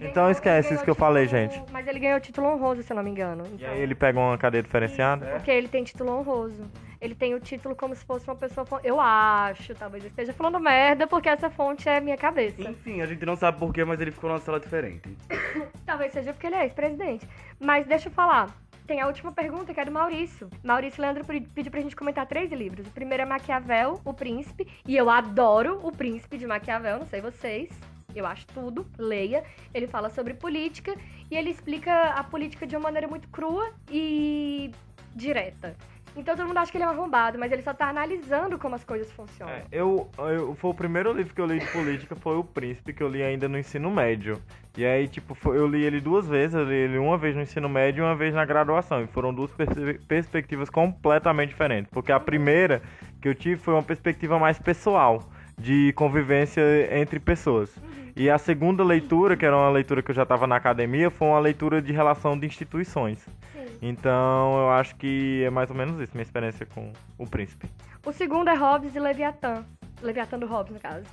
Então esquece isso que eu falei, gente. Mas ele ganhou título honroso, se eu não me engano. E Então, aí ele pega uma cadeia diferenciada. É. Porque ele tem título honroso. Ele tem o título como se fosse uma pessoa. Eu acho, talvez eu esteja falando merda, porque essa fonte é minha cabeça. Enfim, a gente não sabe porquê, mas ele ficou numa cela diferente. [COUGHS] Talvez seja porque ele é ex-presidente. Mas deixa eu falar. Tem a última pergunta, que é do Maurício. Maurício Leandro pe- pediu pra gente comentar três livros. O primeiro é Maquiavel, O Príncipe. E eu adoro O Príncipe de Maquiavel, não sei vocês. Eu acho tudo, leia. Ele fala sobre política e ele explica a política de uma maneira muito crua e direta. Então todo mundo acha que ele é um arrombado, mas ele só tá analisando como as coisas funcionam. É, eu, eu, foi o primeiro livro que eu li de política foi O Príncipe, que eu li ainda no ensino médio. E aí, tipo, foi- eu li ele duas vezes, eu li ele uma vez no ensino médio e uma vez na graduação. E foram duas perce- perspectivas completamente diferentes. Porque a primeira que eu tive foi uma perspectiva mais pessoal, de convivência entre pessoas. E a segunda leitura, que era uma leitura que eu já estava na academia, foi uma leitura de relação de instituições. Sim. Então, eu acho que é mais ou menos isso, minha experiência com O Príncipe. O segundo é Hobbes e Leviatã. Leviatã do Hobbes, no caso.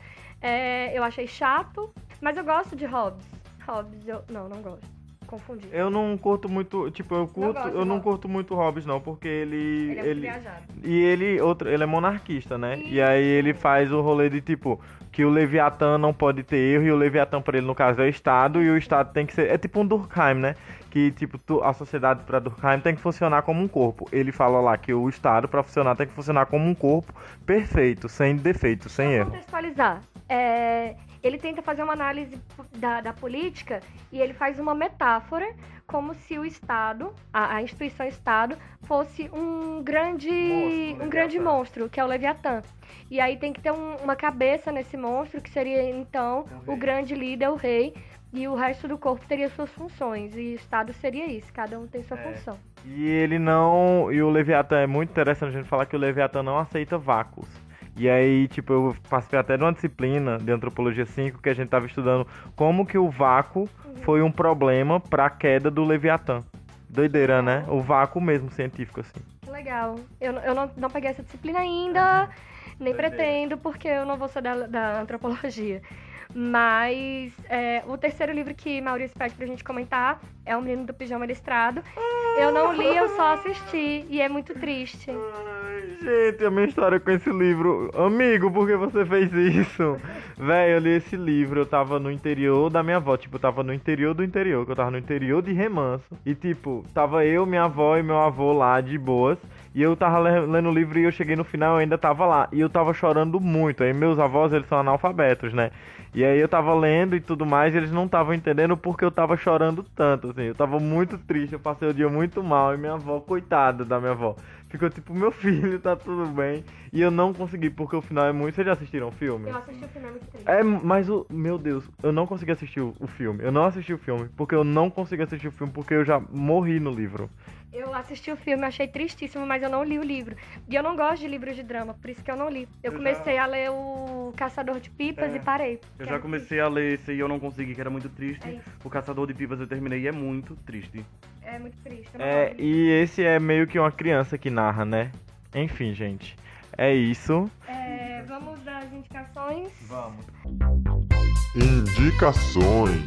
É, eu achei chato, mas eu gosto de Hobbes. Hobbes, eu. Não, não gosto. Confundi. Eu não curto muito, tipo, eu curto, de eu não Hobbes. curto muito Hobbes não, porque ele Ele é muito ele viajado. e ele outro, ele é monarquista, né? E Isso. aí ele faz o rolê de tipo que o Leviatã não pode ter erro e o Leviatã para ele no caso é o Estado e o Estado tem que ser é tipo um Durkheim, né? Que tipo tu- a sociedade para Durkheim tem que funcionar como um corpo. Ele fala lá que o Estado para funcionar tem que funcionar como um corpo perfeito, sem defeito, sem erro. contextualizar. É, ele tenta fazer uma análise da, da política e ele faz uma metáfora como se o Estado, a, a instituição Estado, fosse um grande, Monstro, um grande monstro, que é o Leviatã. E aí tem que ter um- uma cabeça nesse monstro, que seria então O o grande líder, o rei, e o resto do corpo teria suas funções. E o Estado seria isso, cada um tem sua É. função. E ele não. E o Leviatã é muito interessante a gente falar que o Leviatã não aceita vácuos. E aí, tipo, eu participei até de uma disciplina de antropologia 5 que a gente tava estudando como que o vácuo foi um problema pra queda do Leviatã. Doideira, né? O vácuo mesmo científico, assim. Que legal. Eu, não- eu não, não peguei essa disciplina ainda, nem Doideira. pretendo, porque eu não vou ser da, da antropologia. Mas é, o terceiro livro que Maurício pede pra gente comentar é O Menino do Pijama Listrado. Eu não li, eu só assisti, e é muito triste. Gente, a minha história com esse livro. Amigo, por que você fez isso? Véi, eu li esse livro, eu tava no interior da minha avó. Tipo, eu tava no interior do interior, que eu tava no interior de Remanso. E, tipo, tava eu, minha avó e meu avô lá de boas. E eu tava le- lendo o livro e eu cheguei no final eu ainda tava lá. E eu tava chorando muito. Aí meus avós, eles são analfabetos, né? E aí eu tava lendo e tudo mais, e eles não estavam entendendo porque eu tava chorando tanto, assim. Eu tava muito triste, eu passei o dia muito mal. E minha avó, coitada da minha avó, ficou tipo, meu filho, tá tudo bem. E eu não consegui, porque o final é muito. Vocês já assistiram o filme? Eu assisti o filme, é muito triste. É, mas o. Meu Deus, eu não consegui assistir o, o filme. Eu não assisti o filme, porque eu não consegui assistir o filme, porque eu já morri no livro. Eu assisti o filme, achei tristíssimo, mas eu não li o livro. E eu não gosto de livros de drama, por isso que eu não li. Eu, Eu comecei a ler o Caçador de Pipas É. e parei. Eu já era comecei a ler esse e eu não consegui, que era muito É triste. isso. O Caçador de Pipas eu terminei e é muito triste. É muito triste. eu não É, gosto de- e esse é meio que uma criança que narra, né? Enfim, gente. É isso. É, vamos das indicações. Vamos. Indicações.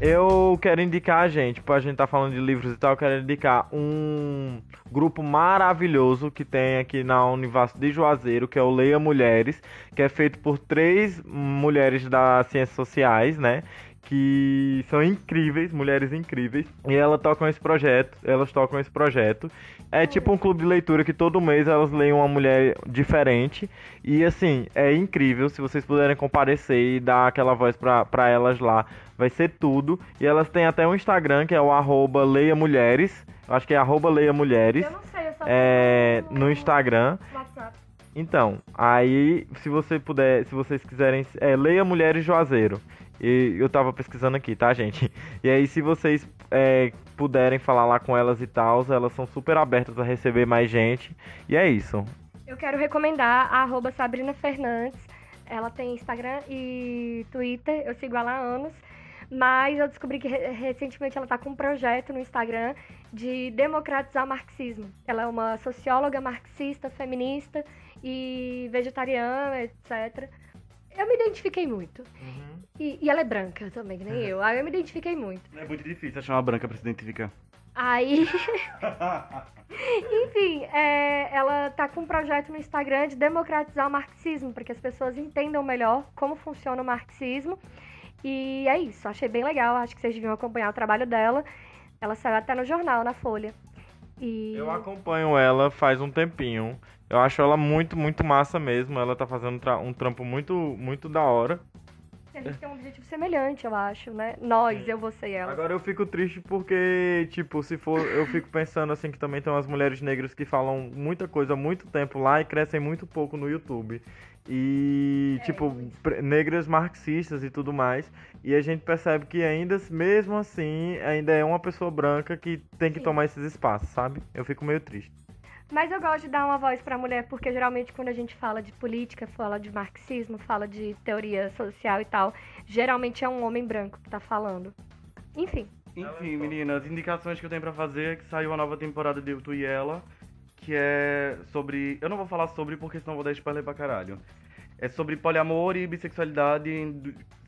Eu quero indicar, gente, pra gente tá falando de livros e tal, eu quero indicar um grupo maravilhoso que tem aqui na Univasso de Juazeiro, que é o Leia Mulheres, que é feito por três mulheres das ciências sociais, né? Que são incríveis, mulheres incríveis. E elas tocam esse projeto, elas tocam esse projeto. É tipo um clube de leitura que todo mês elas leem uma mulher diferente. E assim, é incrível. Se vocês puderem comparecer e dar aquela voz pra, pra elas lá, vai ser tudo. E elas têm até um Instagram que é o arroba Leia Mulheres. Acho que é arroba Leia Mulheres. Eu não sei, eu só É, no Instagram. WhatsApp. Então, aí, se você puder, se vocês quiserem, é Leia Mulheres Juazeiro. E eu tava pesquisando aqui, tá, gente? E aí, se vocês é, puderem falar lá com elas e tal, elas são super abertas a receber mais gente. E é isso. Eu quero recomendar a arroba Sabrina Fernandes. Ela tem Instagram e Twitter, eu sigo ela há anos. Mas eu descobri que re- recentemente ela está com um projeto no Instagram de democratizar o marxismo. Ela é uma socióloga marxista, feminista e vegetariana, etc. Eu me identifiquei muito. E, e ela é branca também, que nem eu. Aí eu me identifiquei muito. É muito difícil achar uma branca pra se identificar. Aí. [LAUGHS] Enfim, é, ela tá com um projeto no Instagram de democratizar o marxismo, para que as pessoas entendam melhor como funciona o marxismo. E é isso, achei bem legal, acho que vocês deviam acompanhar o trabalho dela. Ela saiu até no jornal, na Folha. E Eu acompanho ela faz um tempinho. Eu acho ela muito, muito massa mesmo. Ela tá fazendo um trampo muito, muito da hora. a gente tem um objetivo semelhante, eu acho, né? Nós, eu, você e ela. Agora eu fico triste porque, tipo, se for. Eu fico pensando assim que também tem umas mulheres negras que falam muita coisa há muito tempo lá e crescem muito pouco no YouTube. E, É, tipo, negras marxistas e tudo mais. E a gente percebe que ainda, mesmo assim, ainda é uma pessoa branca que tem que Sim. tomar esses espaços, sabe? Eu fico meio triste. Mas eu gosto de dar uma voz pra mulher, porque geralmente quando a gente fala de política, fala de marxismo, fala de teoria social e tal, geralmente é um homem branco que tá falando. Enfim, Enfim, meninas, indicações que eu tenho pra fazer é que saiu a nova temporada de Eu, Tu e Ela, que é sobre... Eu não vou falar sobre porque senão vou dar spoiler pra caralho. É sobre poliamor e bissexualidade,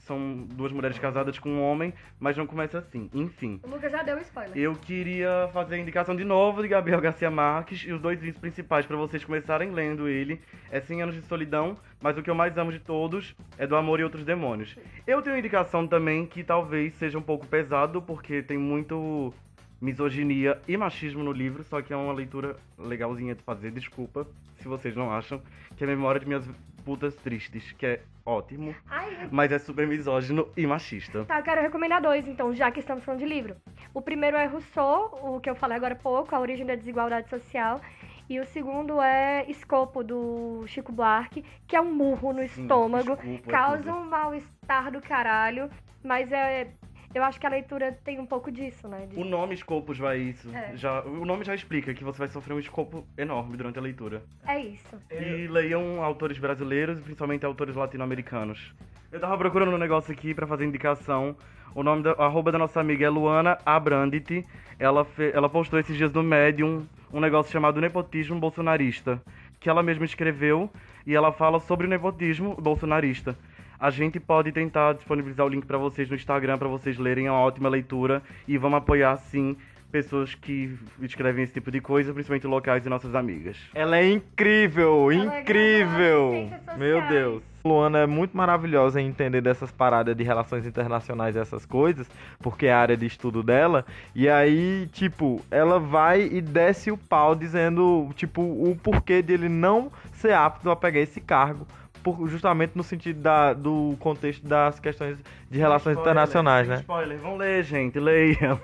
são duas mulheres casadas com um homem, mas não começa assim. Enfim, o Lucas já deu spoiler. eu queria fazer a indicação de novo de Gabriel Garcia Marques e os dois livros principais pra vocês começarem lendo ele é 100 Anos de Solidão, mas o que eu mais amo de todos é Do Amor e Outros Demônios. Eu tenho uma indicação também que talvez seja um pouco pesado, porque tem muito misoginia e machismo no livro, só que é uma leitura legalzinha de fazer, desculpa se vocês não acham, que é Memória de Minhas Putas Tristes, que é ótimo, Ai, mas é super misógino e machista. Tá, eu quero recomendar dois, então, já que estamos falando de livro. O primeiro é Rousseau, o que eu falei agora há pouco, A Origem da Desigualdade Social. E o segundo é Escopo, do Chico Buarque, que é um murro no Sim, estômago, desculpa, é causa tudo. um mal-estar do caralho, mas é. Eu acho que a leitura tem um pouco disso, né? de- O nome Escopos vai isso. É. Já, o nome já explica que você vai sofrer um escopo enorme durante a leitura. É isso. E leiam autores brasileiros e principalmente autores latino-americanos. Eu tava procurando um negócio aqui pra fazer indicação. O nome da a arroba da nossa amiga é Luana Abrandit. Ela, fe- ela postou esses dias no Medium um negócio chamado Nepotismo Bolsonarista, que ela mesma escreveu e ela fala sobre o nepotismo bolsonarista. A gente pode tentar disponibilizar o link pra vocês no Instagram pra vocês lerem, é uma ótima leitura e vamos apoiar sim pessoas que escrevem esse tipo de coisa, principalmente locais e nossas amigas. Ela é incrível, Ela é incrível. ciências Meu. Deus. Luana é muito maravilhosa em entender dessas paradas de relações internacionais e essas coisas, porque é a área de estudo dela. E aí, tipo, ela vai e desce o pau dizendo, tipo, o porquê dele não ser apto a pegar esse cargo. Por- justamente no sentido da, do contexto das questões de relações Spoiler, internacionais, né? Spoiler, vão ler, gente, leiam.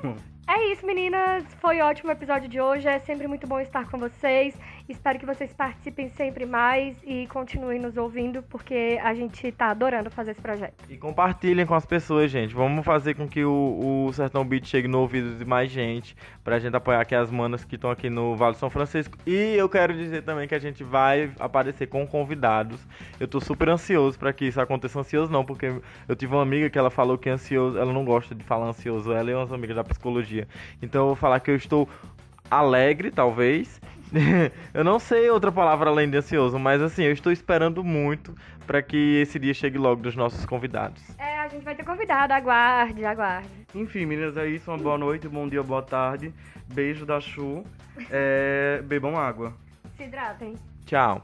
É isso, meninas. Foi ótimo o episódio de hoje. É sempre muito bom estar com vocês. Espero que vocês participem sempre mais e continuem nos ouvindo, porque a gente tá adorando fazer esse projeto. E compartilhem com as pessoas, gente. Vamos fazer com que o, o Sertão Beat chegue no ouvido de mais gente, pra gente apoiar aqui as manas que estão aqui no Vale do São Francisco. E eu quero dizer também que a gente vai aparecer com convidados. Eu tô super ansioso pra que isso aconteça. Ansioso não, porque eu tive uma amiga que ela falou que ansioso, ela não gosta de falar ansioso, ela é uma amiga da psicologia. Então eu vou falar que eu estou alegre, talvez. [LAUGHS] eu não sei outra palavra além de ansioso, mas assim, eu estou esperando muito pra que esse dia chegue logo dos nossos convidados. É, a gente vai ter convidado. Aguarde, aguarde. Enfim, meninas, é isso. Uma boa noite, bom dia, boa tarde. Beijo da Chu. É, bebam água. Se hidratem. Tchau.